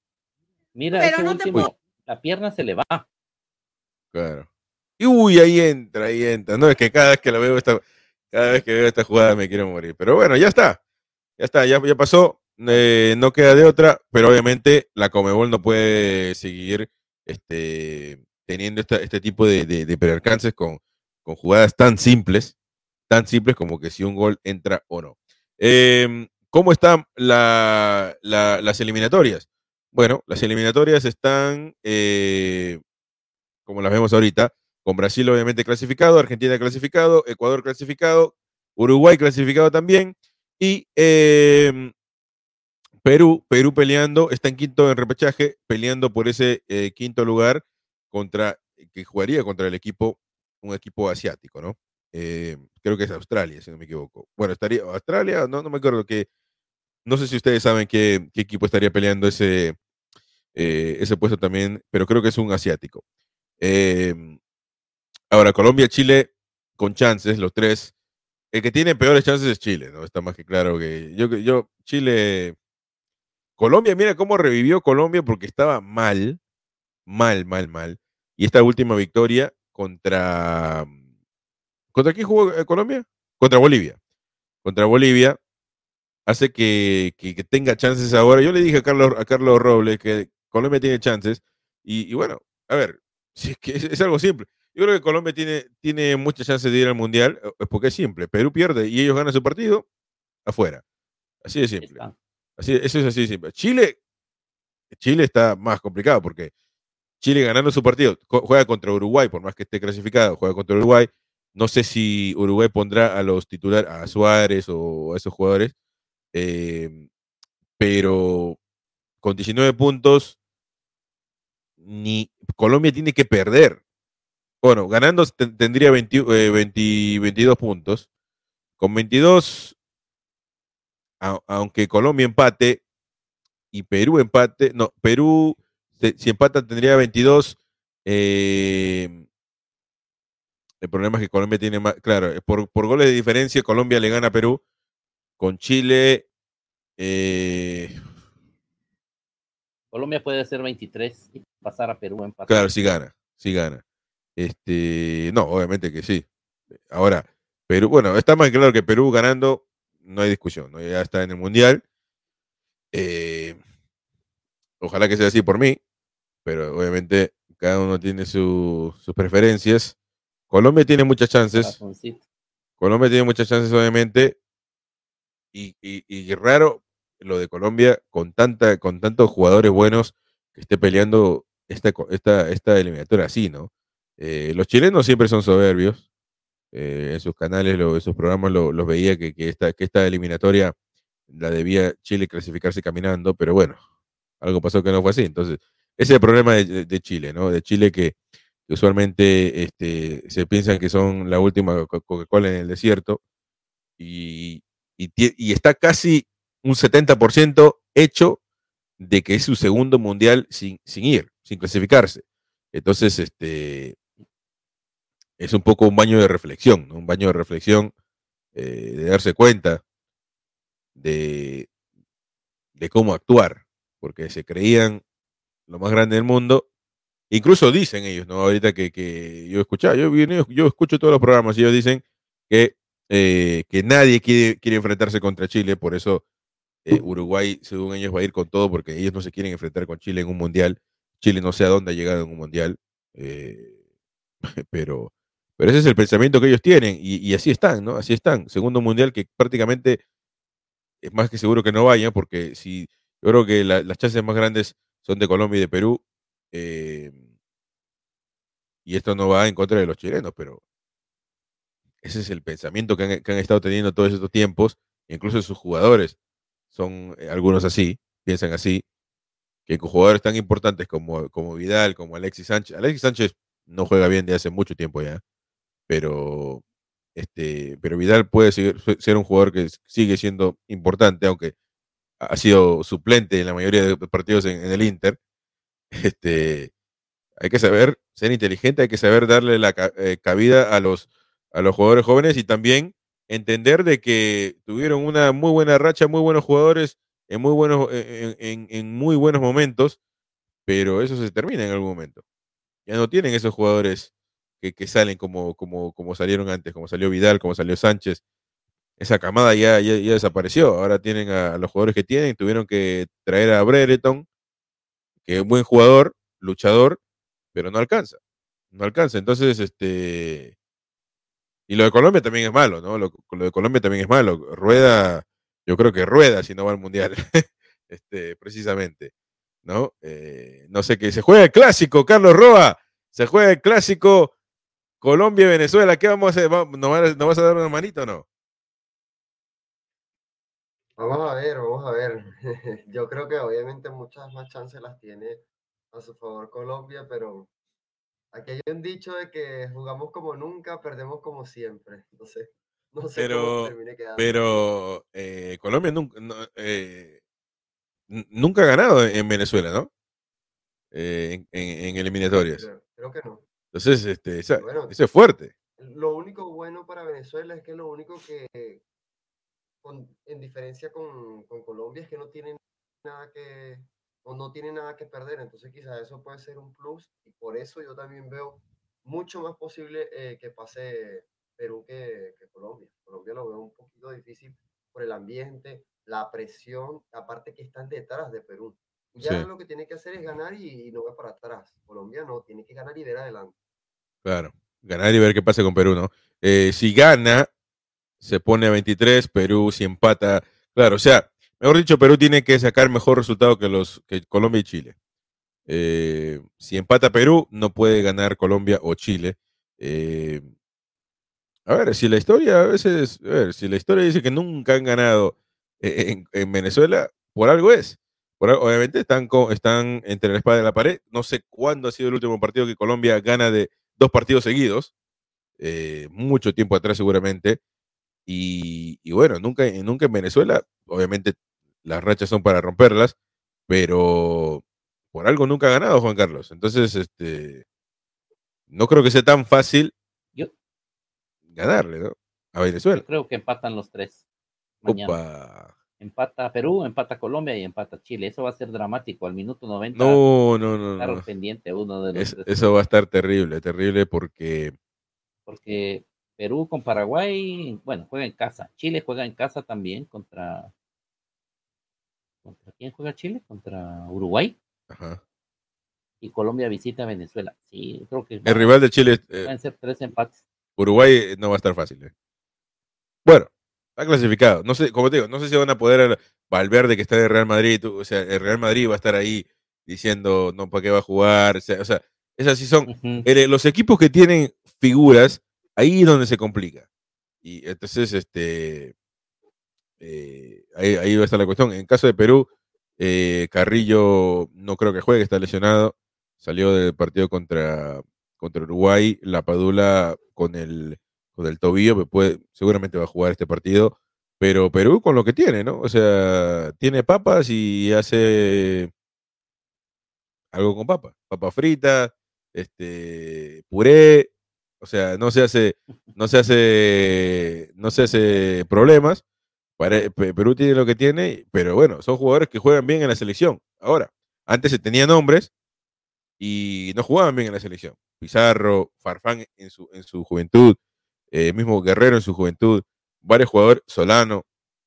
Mira, ese último, la pierna se le va. Claro. Y uy, ahí entra, ahí entra. No, es que cada vez que lo veo esta, cada vez que veo esta jugada me quiero morir. Pero bueno, ya está. Ya está, ya, ya pasó. Eh, no queda de otra, pero obviamente la Comebol no puede seguir este, teniendo esta, este tipo de, de, de percances con, con jugadas tan simples tan simples como que si un gol entra o no. Eh, ¿Cómo están la, la, las eliminatorias? Bueno, las eliminatorias están, eh, como las vemos ahorita, con Brasil obviamente clasificado, Argentina clasificado, Ecuador clasificado, Uruguay clasificado también, y eh, Perú, Perú peleando, está en quinto en repechaje, peleando por ese eh, quinto lugar contra, que jugaría contra el equipo, un equipo asiático, ¿no? Eh, creo que es Australia, si no me equivoco. Bueno, estaría Australia, no, no me acuerdo que, no sé si ustedes saben qué, equipo estaría peleando ese, eh, ese puesto también, pero creo que es un asiático. Eh, ahora, Colombia, Chile, con chances, los tres. El que tiene peores chances es Chile, ¿no? Está más que claro que yo, yo Chile, Colombia, mira cómo revivió Colombia porque estaba mal, mal, mal, mal. Y esta última victoria contra ¿Contra quién jugó eh, Colombia? Contra Bolivia. Contra Bolivia hace que, que, que, tenga chances ahora. Yo le dije a Carlos, a Carlos Robles que Colombia tiene chances. Y, y bueno, a ver, si es, que es, es, algo simple. Yo creo que Colombia tiene, tiene muchas chances de ir al Mundial, es porque es simple. Perú pierde y ellos ganan su partido, afuera. Así de simple. Así, eso es así de simple. Chile, Chile está más complicado porque Chile ganando su partido, juega contra Uruguay, por más que esté clasificado, juega contra Uruguay, no sé si Uruguay pondrá a los titulares, a Suárez o a esos jugadores, eh, pero con 19 puntos, ni Colombia tiene que perder. Bueno, ganando tendría 20, eh, 20, 22 puntos. Con 22, a, aunque Colombia empate y Perú empate, no, Perú, si empata tendría 22. Eh, el problema es que Colombia tiene más, claro, por, por goles de diferencia, Colombia le gana a Perú. Con Chile. Eh... Colombia puede hacer 23 y pasar a Perú en pasar. Claro, sí gana, sí gana. Este, no, obviamente que sí. Ahora, Perú, bueno, está más claro que Perú ganando, no hay discusión, ¿no? ya está en el Mundial. Eh, ojalá que sea así por mí, pero obviamente cada uno tiene su, sus preferencias. Colombia tiene muchas chances. Colombia tiene muchas chances, obviamente. Y, y, y, raro lo de Colombia con tanta, con tantos jugadores buenos que esté peleando esta, esta, esta eliminatoria así, ¿no? Eh, los chilenos siempre son soberbios. Eh, en sus canales, lo, en sus programas los lo veía que, que, esta, que esta eliminatoria la debía Chile clasificarse caminando, pero bueno, algo pasó que no fue así. Entonces, ese es el problema de, de Chile, ¿no? De Chile que que usualmente este, se piensan que son la última Coca-Cola en el desierto, y, y, y, está casi un 70% hecho de que es su segundo mundial sin, sin ir, sin clasificarse. Entonces, este, es un poco un baño de reflexión, ¿no? un baño de reflexión, eh, de darse cuenta de, de cómo actuar, porque se creían lo más grande del mundo Incluso dicen ellos, ¿no? Ahorita que, que yo escuchaba, yo, yo, escucho todos los programas y ellos dicen que, eh, que nadie quiere, quiere enfrentarse contra Chile, por eso eh, Uruguay, según ellos, va a ir con todo, porque ellos no se quieren enfrentar con Chile en un mundial. Chile no sé a dónde ha llegado en un mundial, eh, (laughs) pero, pero ese es el pensamiento que ellos tienen y, y, así están, ¿no? Así están. Segundo mundial que prácticamente es más que seguro que no vayan, porque si yo creo que la, las chances más grandes son de Colombia y de Perú, eh, y esto no va en contra de los chilenos, pero ese es el pensamiento que han, estado teniendo todos estos tiempos. Incluso sus jugadores son eh, algunos así, piensan así, que con jugadores tan importantes como, como Vidal, como Alexis Sánchez. Alexis Sánchez no juega bien de hace mucho tiempo ya, pero este, pero Vidal puede ser un jugador que sigue siendo importante, aunque ha sido suplente en la mayoría de partidos en, el Inter. Este, hay que saber ser inteligente, hay que saber darle la eh, cabida a los, a los jugadores jóvenes y también entender de que tuvieron una muy buena racha, muy buenos jugadores en muy buenos, en, muy buenos momentos, pero eso se termina en algún momento. Ya no tienen esos jugadores que, que salen como, como, como salieron antes, como salió Vidal, como salió Sánchez, esa camada ya, ya, desapareció. Ahora tienen a, los jugadores que tienen. Tuvieron que traer a Brereton, que es un buen jugador, luchador, pero no alcanza. No alcanza. Entonces, este. Y lo de Colombia también es malo, ¿no? Lo, de Colombia también es malo. Rueda, yo creo que rueda si no va al mundial. (laughs) este, precisamente. ¿No? Eh, no sé qué. Se juega el clásico, Carlos Roa. Se juega el clásico Colombia-Venezuela. ¿Qué vamos a hacer? ¿No vas a dar una manita o no? Vamos a ver, vamos a ver. (laughs) Yo creo que obviamente muchas más chances las tiene a su favor Colombia, pero aquí hay un dicho de que jugamos como nunca, perdemos como siempre. No sé, (laughs) no sé pero, cómo termine quedando. Pero eh, Colombia nunca, eh, nunca ha ganado en Venezuela, ¿no? Eh, en, eliminatorias. Creo, que no. Entonces, este, esa, eso es fuerte. Lo único bueno para Venezuela es que lo único que en diferencia con, con, Colombia es que no tienen nada que o no tienen nada que perder, entonces quizás eso puede ser un plus y por eso yo también veo mucho más posible eh, que pase Perú que, que, Colombia. Colombia lo veo un poquito difícil por el ambiente, la presión, aparte que están detrás de Perú. Ya lo que tiene que hacer es ganar y, no va para atrás. Colombia no, tiene que ganar y ver adelante. Claro, ganar y ver qué pasa con Perú, ¿no? Eh, si gana, se pone a 23, Perú si empata, claro, o sea, mejor dicho, Perú tiene que sacar mejor resultado que los que Colombia y Chile. Eh, si empata Perú, no puede ganar Colombia o Chile. Eh, a ver, si la historia a veces, a ver, si la historia dice que nunca han ganado en, Venezuela, por algo es. obviamente están, están entre la espada y la pared. No sé cuándo ha sido el último partido que Colombia gana de dos partidos seguidos. Eh, mucho tiempo atrás seguramente. Y, bueno, nunca, nunca en Venezuela, obviamente las rachas son para romperlas, pero por algo nunca ha ganado Juan Carlos. Entonces, este, no creo que sea tan fácil ganarle, ¿no? A Venezuela. creo que empatan los tres. Empata Perú, empata Colombia y empata Chile. Eso va a ser dramático. Al minuto 90. No, no, no. no. pendiente uno de los Eso va a estar terrible, terrible porque. Porque Perú con Paraguay, bueno, juega en casa. Chile juega en casa también contra. ¿Contra quién juega Chile? Contra Uruguay. Ajá. Y Colombia visita a Venezuela. Sí, creo que. El rival de Chile. Eh, pueden ser tres empates. Uruguay no va a estar fácil. Eh. Bueno, está clasificado. No sé, como te digo, no sé si van a poder Valverde que está de Real Madrid, o sea, el Real Madrid va a estar ahí diciendo no para qué va a jugar, o sea, esas sí son los equipos que tienen figuras Ahí es donde se complica. Y entonces, este, eh, ahí, va a estar la cuestión. En caso de Perú, eh, Carrillo no creo que juegue, está lesionado. Salió del partido contra, contra Uruguay. La Padula con el, con el tobillo, pues seguramente va a jugar este partido. Pero Perú con lo que tiene, ¿no? O sea, tiene papas y hace algo con papas. Papa frita, este, puré, o sea, no se hace, no se hace, no se hace problemas. Perú tiene lo que tiene, pero bueno, son jugadores que juegan bien en la selección. Ahora, antes se tenían nombres y no jugaban bien en la selección. Pizarro, Farfán en su, en su juventud, eh, mismo Guerrero en su juventud, varios jugadores, Solano,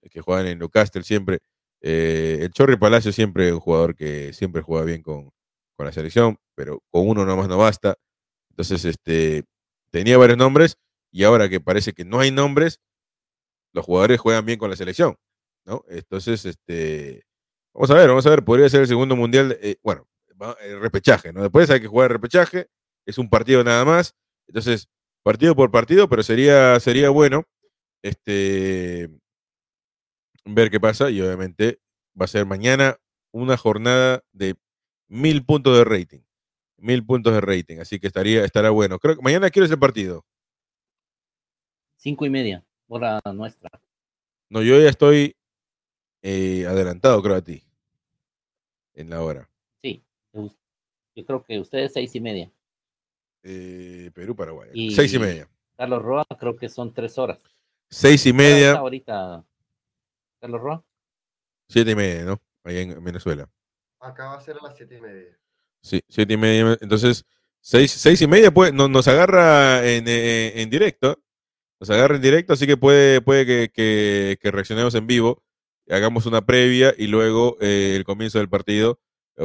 que juegan en Newcastle siempre, eh, el Chorri Palacio siempre un jugador que siempre juega bien con, con la selección, pero con uno nomás no basta. Entonces, este, tenía varios nombres y ahora que parece que no hay nombres, los jugadores juegan bien con la selección, ¿no? Entonces, este, vamos a ver, vamos a ver, podría ser el segundo mundial, eh, bueno, el repechaje, ¿no? Después hay que jugar el repechaje, es un partido nada más, entonces, partido por partido, pero sería, sería bueno, este, ver qué pasa y obviamente va a ser mañana una jornada de mil puntos de rating mil puntos de rating, así que estaría, estará bueno. Creo que mañana quiero ese partido. Cinco y media, hora nuestra. No, yo ya estoy eh, adelantado, creo, a ti. En la hora. Sí, yo creo que ustedes seis y media. Eh, Perú, Paraguay. seis y media. Carlos Roa, creo que son tres horas. Seis y media. ahorita, Carlos Roa? Siete y media, ¿no? Ahí en Venezuela. Acá va a ser a las siete y media. Sí, siete y media. Entonces, seis, seis y media pues, nos, agarra en, en, directo. Nos agarra en directo, así que puede, puede que, que, reaccionemos en vivo, hagamos una previa y luego eh, el comienzo del partido,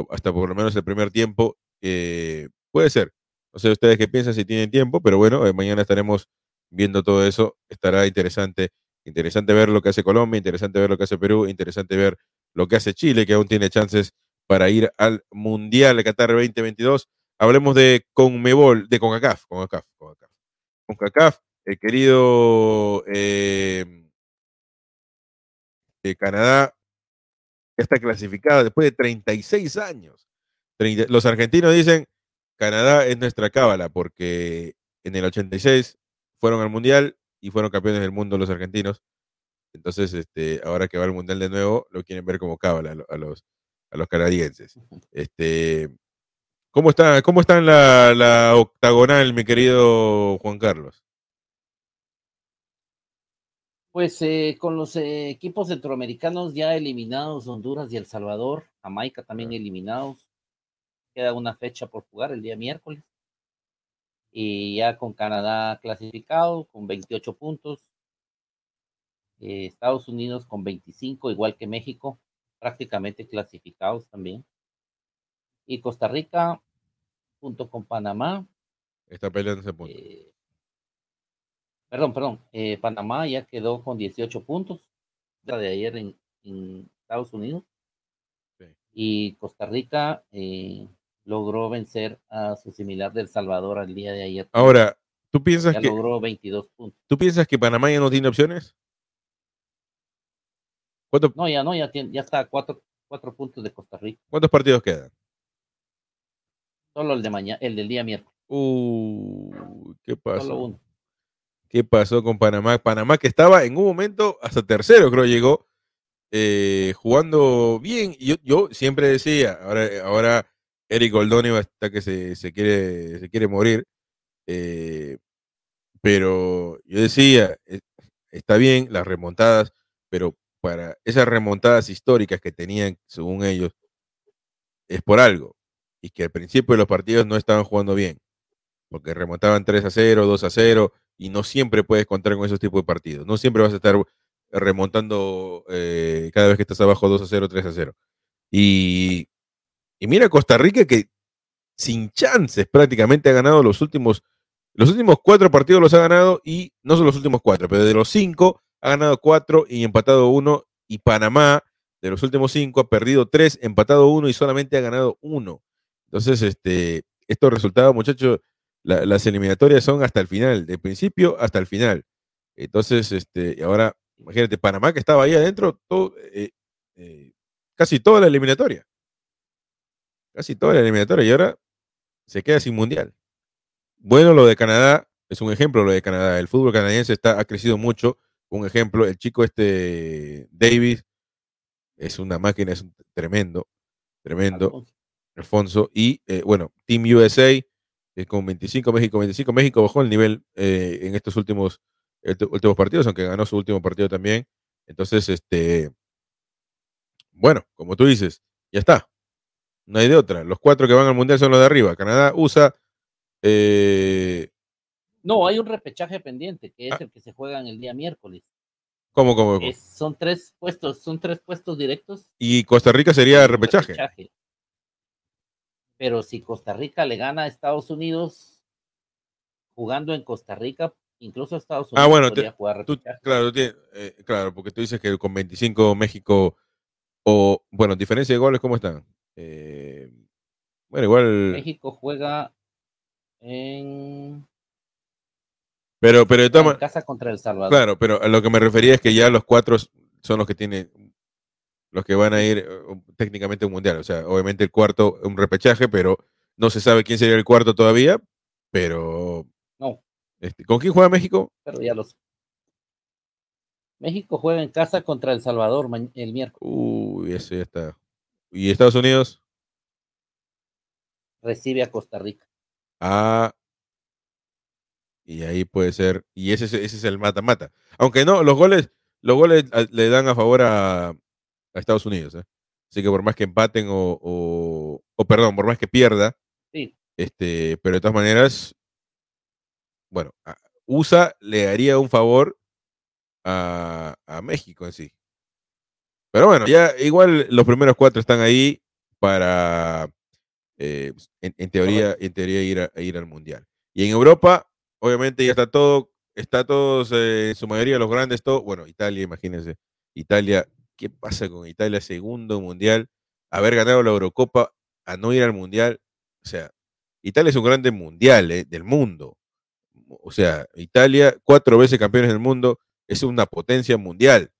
hasta por lo menos el primer tiempo. Eh, puede ser. No sé ustedes qué piensan si tienen tiempo, pero bueno, eh, mañana estaremos viendo todo eso. Estará interesante. Interesante ver lo que hace Colombia, interesante ver lo que hace Perú, interesante ver lo que hace Chile, que aún tiene chances para ir al Mundial de Qatar 2022. Hablemos de Conmebol, de CONCACAF, CONCACAF, CONCACAF. El querido eh, Canadá está clasificado después de 36 años. los argentinos dicen, Canadá es nuestra cábala, porque en el 86 fueron al Mundial y fueron campeones del mundo los argentinos. Entonces, este, ahora que va al Mundial de nuevo, lo quieren ver como cábala a los, a los canadienses. Este, ¿Cómo está, cómo está en la, octagonal, mi querido Juan Carlos? Pues eh, con los eh, equipos centroamericanos ya eliminados, Honduras y El Salvador, Jamaica también eliminados, queda una fecha por jugar el día miércoles. Y ya con Canadá clasificado con 28 puntos, eh, Estados Unidos con 25, igual que México, prácticamente clasificados también. Y Costa Rica, junto con Panamá. Está peleando ese punto. Eh, perdón, perdón. Eh, Panamá ya quedó con 18 puntos. La de ayer en, Estados Unidos. Y Costa Rica eh, logró vencer a su similar del Salvador al día de ayer. Ahora, ¿tú piensas ya que. logró 22 puntos. ¿Tú piensas que Panamá ya no tiene opciones? No, ya no, ya, tiene, ya está a cuatro, cuatro puntos de Costa Rica. ¿Cuántos partidos quedan? Solo el de mañana, el del día miércoles. Uh, ¿qué pasó? Solo uno. ¿Qué pasó con Panamá? Panamá que estaba en un momento hasta tercero, creo llegó, eh, jugando bien. Yo, yo siempre decía, ahora, ahora Eric Goldoni hasta que se, se, quiere, se quiere morir. Eh, pero yo decía, eh, está bien las remontadas, pero para esas remontadas históricas que tenían, según ellos, es por algo. Y que al principio de los partidos no estaban jugando bien. Porque remontaban 3 a 0, 2 a 0, y no siempre puedes contar con esos tipos de partidos. No siempre vas a estar remontando eh, cada vez que estás abajo 2 a 0, 3 a 0. Y, y mira Costa Rica que sin chances prácticamente ha ganado los últimos, los últimos cuatro partidos los ha ganado y no son los últimos cuatro, pero de los cinco ha ganado cuatro y empatado uno. Y Panamá, de los últimos cinco, ha perdido tres, empatado uno y solamente ha ganado uno. Entonces, este, estos resultados, muchachos, las eliminatorias son hasta el final, de principio hasta el final. Entonces, este, ahora, imagínate, Panamá que estaba ahí adentro, todo, eh, eh, casi toda la eliminatoria. Casi toda la eliminatoria y ahora se queda sin mundial. Bueno, lo de Canadá es un ejemplo, lo de Canadá. El fútbol canadiense está, ha crecido mucho un ejemplo, el chico este Davis es una máquina, es tremendo, tremendo, Alfonso. Y eh, bueno, Team USA eh, con 25, México 25. México bajó el nivel eh, en estos últimos, últimos partidos, aunque ganó su último partido también. Entonces, este, bueno, como tú dices, ya está. No hay de otra. Los cuatro que van al mundial son los de arriba. Canadá, USA, eh, no, hay un repechaje pendiente, que es ah. el que se juega en el día miércoles. ¿Cómo, cómo? son tres puestos, son tres puestos directos. Y Costa Rica sería repechaje. repechaje. Pero si Costa Rica le gana a Estados Unidos jugando en Costa Rica, incluso Estados Unidos ah, bueno, podría jugar repechaje. claro, eh, claro, porque tú dices que con 25 México o bueno, diferencia de goles, ¿cómo están? Eh, bueno, igual. México juega en pero, pero de casa contra El Salvador. Claro, pero a lo que me refería es que ya los cuatro son los que tienen, los que van a ir eh, técnicamente a un mundial. O sea, obviamente el cuarto, un repechaje, pero no se sabe quién sería el cuarto todavía. Pero. No. Este, ¿Con quién juega México? Pero ya los. México juega en casa contra El Salvador el miércoles. Uy, eso ya está. ¿Y Estados Unidos? Recibe a Costa Rica. Ah. Y ahí puede ser. Y ese, ese es el mata-mata. Aunque no, los goles, los goles le dan a favor a, Estados Unidos. ¿eh? Así que por más que empaten o, o, perdón, por más que pierda, este, pero de todas maneras, bueno, USA le haría un favor a, a México en sí. Pero bueno, ya igual los primeros cuatro están ahí para, eh, en, teoría, en teoría ir, a, ir al Mundial. Y en Europa, obviamente ya está todo, está todos, eh, en su mayoría los grandes, todo, bueno, Italia, imagínense, Italia, ¿qué pasa con Italia? Segundo Mundial, haber ganado la Eurocopa, a no ir al Mundial, o sea, Italia es un grande mundial eh, del mundo. O sea, Italia, cuatro veces campeones del mundo, es una potencia mundial.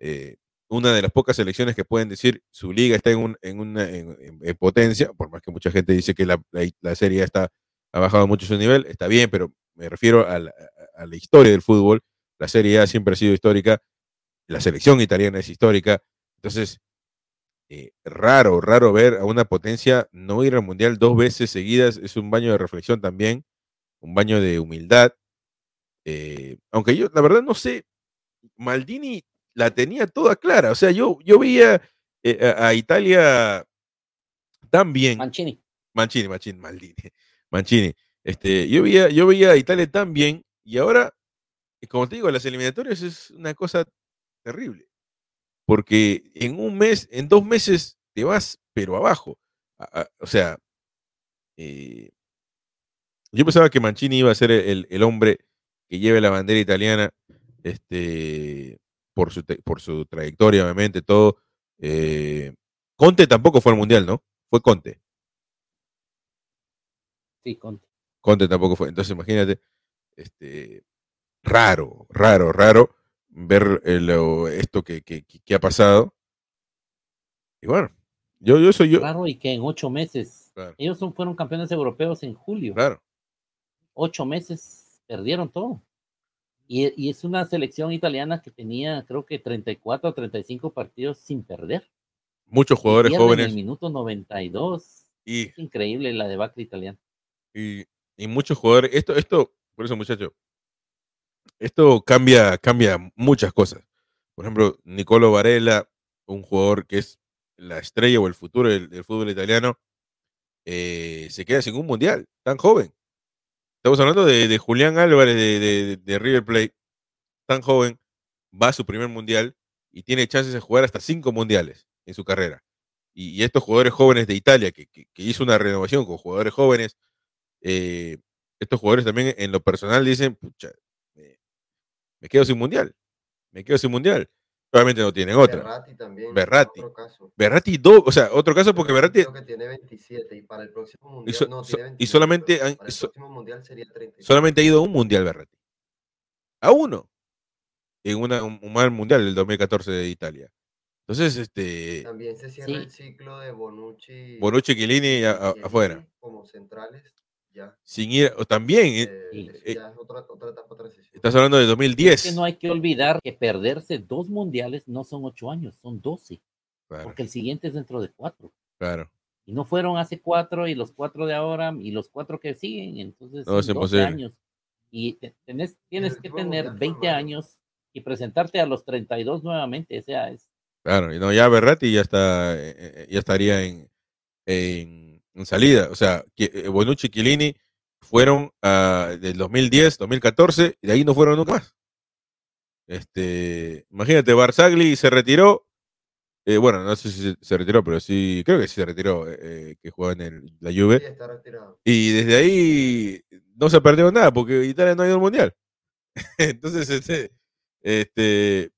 Eh, una de las pocas selecciones que pueden decir su liga está en, una en, potencia, por más que mucha gente dice que la, serie está, ha bajado mucho su nivel, está bien, pero me refiero a la, historia del fútbol. La Serie A siempre ha sido histórica, la selección italiana es histórica, entonces eh, raro, raro ver a una potencia no ir al mundial dos veces seguidas, es un baño de reflexión también, un baño de humildad. Eh, aunque yo, la verdad, no sé, Maldini la tenía toda clara. O sea, yo, yo veía eh, a, Italia tan bien. Mancini. Mancini, Mancini, Maldini. (laughs) Mancini. Este, yo, veía, yo veía a Italia tan bien y ahora, como te digo, las eliminatorias es una cosa terrible. Porque en un mes, en dos meses te vas, pero abajo. o sea, eh, yo pensaba que Mancini iba a ser el, el hombre que lleve la bandera italiana este, por, su, por su trayectoria, obviamente, todo. Eh, Conte tampoco fue al Mundial, ¿no? Fue Conte. Sí, Conte. Conte tampoco fue. Entonces, imagínate, este, raro, raro, raro ver esto que, que, ha pasado. Y bueno, yo, yo soy yo. Raro y que en ocho meses. Ellos son, fueron campeones europeos en julio. Claro. Ocho meses perdieron todo. Y, es una selección italiana que tenía, creo que 34 o 35 partidos sin perder. Muchos jugadores jóvenes. En el minuto 92. Y, es increíble la debacle italiana. Y, y muchos jugadores. Esto, esto, por eso, muchachos, esto cambia, cambia muchas cosas. Por ejemplo, Nicolo Varela, un jugador que es la estrella o el futuro del, fútbol italiano, eh, se queda sin un mundial, tan joven. Estamos hablando de, Julián Álvarez de, River Plate, tan joven, va a su primer mundial y tiene chances de jugar hasta cinco mundiales en su carrera. Y, estos jugadores jóvenes de Italia, que, hizo una renovación con jugadores jóvenes, eh, estos jugadores también en lo personal dicen, pucha, me quedo sin mundial, me quedo sin mundial. Obviamente no tienen otra. Berratti también. Berratti. Berratti, do, o sea, otro caso porque Berratti. Creo que tiene 27 y para el próximo mundial. no, tiene 27, y solamente. Para el próximo mundial sería 30. Solamente ha ido a un mundial Berratti. A uno. En una, un, mal mundial del 2014 de Italia. Entonces, este. También se cierra el ciclo de Bonucci. Bonucci y Chiellini afuera. Como centrales. Sin ir, o también. Eh, eh, ya otra, otra etapa estás hablando de 2010. que no hay que olvidar que perderse dos mundiales no son ocho años, son doce. Porque el siguiente es dentro de cuatro. Claro. Y no fueron hace cuatro y los cuatro de ahora y los cuatro que siguen. Entonces, no, son 12 años. Y tenés, tienes (laughs) que tener 20 años y presentarte a los 32 nuevamente. O sea, es. Claro, y no, ya Berratti ya está, eh, ya estaría en, en en salida. O sea, eh, Bonucci y Chiellini fueron uh, del 2010, 2014, y de ahí no fueron nunca más. Este, imagínate, Barzagli se retiró. Eh, bueno, no sé si se, retiró, pero sí, creo que sí se retiró, eh, que jugaba en el, la Juve. Sí, está retirado. Y desde ahí no se perdió nada, porque Italia no ha ido al Mundial. (laughs) Entonces, este, este,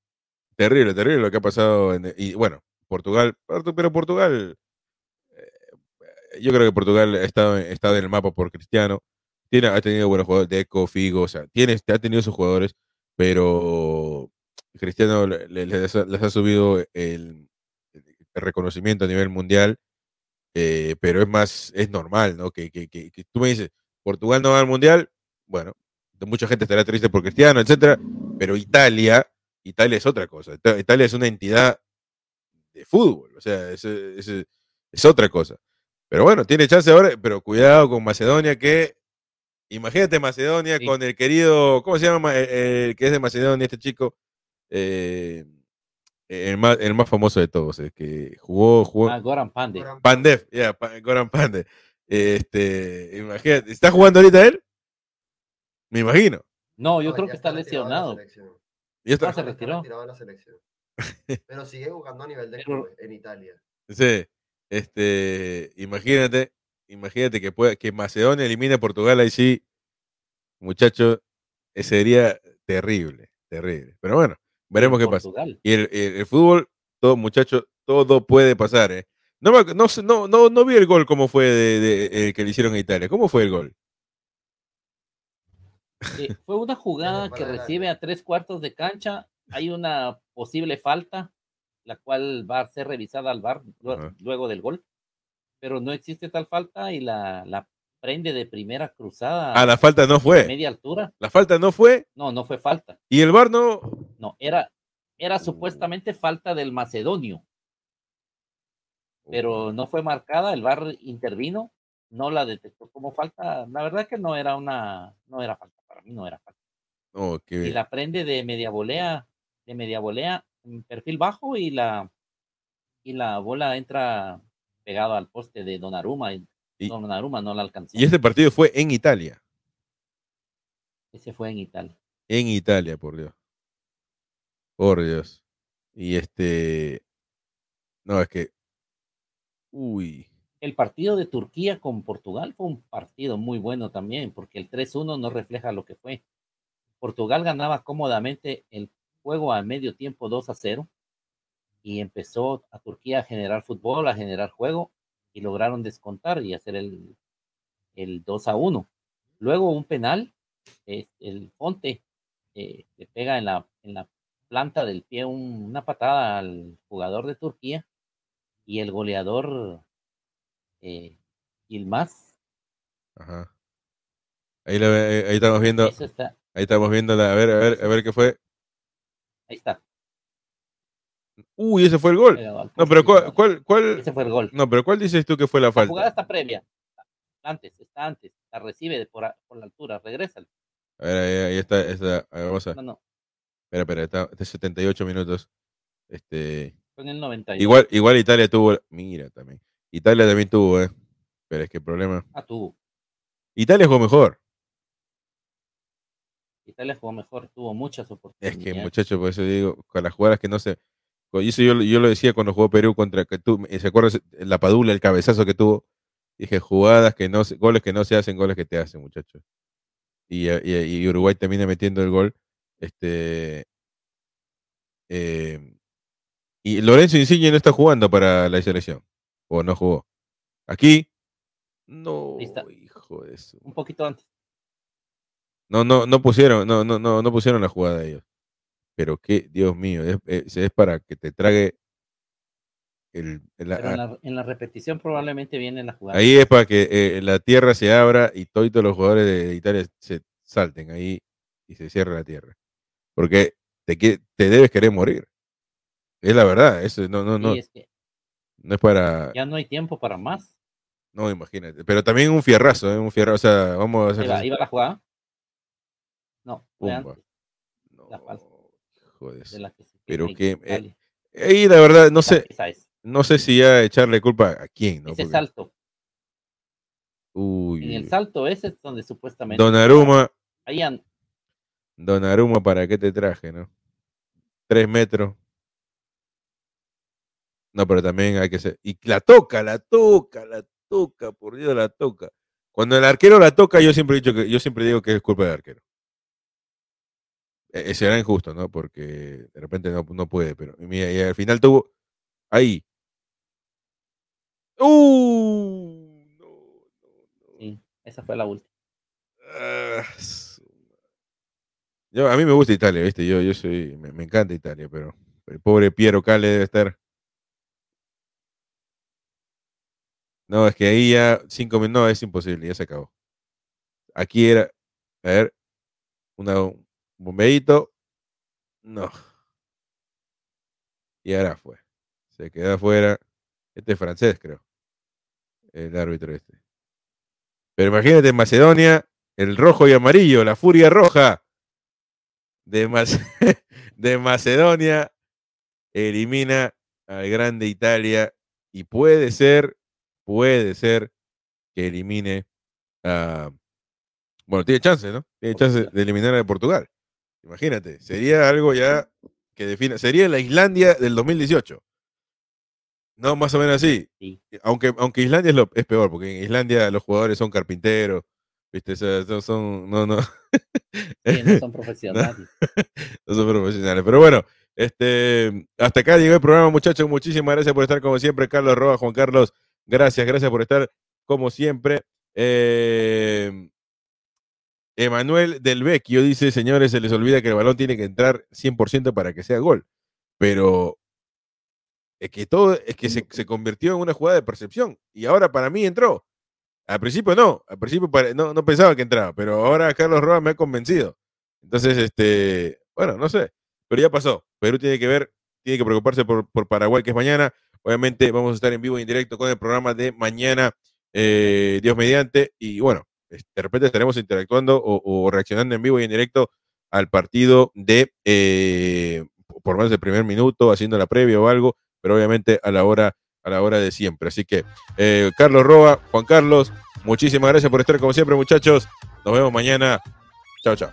terrible, terrible lo que ha pasado. En, y bueno, Portugal, pero Portugal yo creo que Portugal ha estado, estado en el mapa por Cristiano. Tiene, ha tenido buenos jugadores, Deco, Figo, o sea, tiene, ha tenido sus jugadores, pero Cristiano les, ha subido el, reconocimiento a nivel mundial, eh, pero es más, es normal, ¿no? Que, que, que, tú me dices, Portugal no va al mundial, bueno, mucha gente estará triste por Cristiano, etcétera, pero Italia Italia es otra cosa. Ita- Italia es una entidad de fútbol, o sea, es, es- es otra cosa. Pero bueno, tiene chance ahora, pero cuidado con Macedonia, que imagínate Macedonia Sí. con el querido, ¿cómo se llama? El, el que es de Macedonia, este chico, Eh, el, más, el más famoso de todos, el que jugó, jugó Ah, Goran Pande. Goran Pandev, ya, Pa- Goran Pandev. Este, imagínate, ¿está jugando ahorita él? Me imagino. No, yo No, creo ya que está la lesionado. selección. Y está- Ah, se Está retiró. retirado de la selección. Pero sigue jugando a nivel de clubes en Italia. Sí, este, imagínate, imagínate que pueda, que Macedonia elimine a Portugal, ahí sí, muchacho, ese sería terrible, terrible. Pero bueno, veremos qué pasa. Y el, el- el fútbol, todo, muchacho, todo puede pasar, ¿eh? No, me no, no, no, no vi el gol cómo fue de, de- el que le hicieron a Italia. ¿Cómo fue el gol? Eh, fue una jugada que recibe a tres cuartos de cancha. Hay una posible falta, la cual va a ser revisada al Ajá. luego del gol. Pero no existe tal falta y la, la prende de primera cruzada Ah, la falta no fue. media altura. La falta no fue. No, no fue falta. Y el VAR no. No, era, era supuestamente falta del macedonio, pero no fue marcada. El VAR intervino, no la detectó como falta. La verdad que no era una, no era falta. Para mí no era falta. Y la prende de media volea, de media volea, en perfil bajo y la y la bola entra pegado al poste de Donnarumma y, Y- Donnarumma no la alcanzó. Y este partido fue en Italia. Ese fue en Italia. En Italia, por Dios. Por Dios. Y este. No, es que. Uy. El partido de Turquía con Portugal fue un partido muy bueno también, porque el 3-1 no refleja lo que fue. Portugal ganaba cómodamente el juego a medio tiempo 2-0 y empezó a Turquía a generar fútbol, a generar juego y lograron descontar y hacer el, el 2-1. Luego un penal, eh, el Fonte eh, le pega en la, en la planta del pie un- una patada al jugador de Turquía y el goleador eh, Yilmaz, Ajá. Ahí, ahí estamos viendo. Ahí estamos viendo la. A ver, a ver, a ver qué fue. Ahí está. Uy, ese fue el gol. No, pero ¿cuál, cuál, cuál- Ese fue el gol. No, pero ¿cuál dices tú que fue la La jugada falta? está previa. Antes, está antes. La recibe por, a- por la altura. Regresa. A ver, ahí, ahí está. esa- vamos a. No, no. Espera, espera, está, está 78 minutos. Este. Fue en el 91. Igual, igual Italia tuvo. Mira también. Italia también tuvo, eh. Pero es que el problema. Ah, tuvo. Italia jugó mejor. Italia jugó mejor. Tuvo muchas Es oportunidades. que, muchachos, por eso digo, con las jugadas que no se. eso yo, yo lo decía cuando jugó Perú contra. que tú, ¿Se acuerdas la padula, el cabezazo que tuvo? Dije, jugadas que no se, goles que no se hacen, goles que te hacen, muchachos. Y, y- y Uruguay termina metiendo el gol. Este. eh, y Lorenzo Insigne no está jugando para la selección. O no jugó. Aquí. No, hijo de su. Un poquito antes. No, no, no pusieron, no, no, no, no pusieron la jugada de ellos. Pero que, Dios mío, es, es- es para que te trague el, el- Pero en la, en la repetición probablemente viene la jugada. ahí es para que eh, la tierra se abra y todos los jugadores de, Italia se salten ahí y se cierre la tierra. Porque te, te debes querer morir. Es la verdad, eso no, no, no, es que no es para, ya no hay tiempo para más. no imagínate. Pero también un fierrazo, ¿eh? un fierrazo, o sea, vamos a hacer va la jugada. No, Pumba. antes No, la de de la que se Pero que, eh, la verdad, no sé, no sé si ya echarle culpa a quién, ¿no? Ese Porque- salto. Uy, En el salto ese es donde supuestamente. Donnarumma, Ahí an- Donnarumma, ¿para qué te traje, no? Tres metros. No, pero también hay que ser. Y la toca, la toca, la toca, por Dios, la toca. Cuando el arquero la toca, yo siempre he dicho que, yo siempre digo que es culpa del arquero. Eh, eh, será injusto, ¿no? Porque de repente no, no puede, pero mira, y al final tuvo. Ahí. ¡Uh! No, no, no. sí, esa fue la última. Ah. Yo, a mí me gusta Italia, ¿viste? Yo, yo soy, me, me encanta Italia, pero el pobre Piero Cale debe estar. No, es que ahí ya cinco minutos, no, es imposible, ya se acabó. Aquí era, a ver, una, un bombeíto. No, y ahora fue. Se queda afuera. Este es francés, creo. El árbitro este. Pero imagínate en Macedonia, el rojo y amarillo, la furia roja de, (laughs) de Macedonia elimina al grande Italia y puede ser, puede ser que elimine a... Bueno, tiene chance, ¿no? Tiene chance de eliminar a Portugal. Imagínate, sería algo ya que define, sería la Islandia del 2018. No, más o menos así. Aunque, aunque Islandia es, lo, es peor, porque en Islandia los jugadores son carpinteros, ¿viste? O son, no, no. (laughs) no son (laughs) profesionales. no son profesionales. Pero bueno, este, hasta acá llegó el programa, muchachos. Muchísimas gracias por estar como siempre. Carlos Roa, Juan Carlos, gracias, gracias por estar como siempre. Eh, Emanuel Del Vecchio dice, señores, se les olvida que el balón tiene que entrar 100% para que sea gol. Pero es que todo, es que se, convirtió en una jugada de percepción. Y ahora para mí entró. Al principio no, al principio no, no pensaba que entraba, pero ahora Carlos Roa me ha convencido. Entonces, este, bueno, no sé, pero ya pasó. Perú tiene que ver, tiene que preocuparse por, por Paraguay, que es mañana. Obviamente vamos a estar en vivo e indirecto con el programa de mañana, eh, Dios mediante. Y bueno, de repente estaremos interactuando o, reaccionando en vivo y en directo al partido de, eh, por más del primer minuto, haciendo la previa o algo, pero obviamente a la hora, a la hora de siempre. Así que, eh, Carlos Roa, Juan Carlos, muchísimas gracias por estar como siempre, muchachos. Nos vemos mañana. Chao, chao.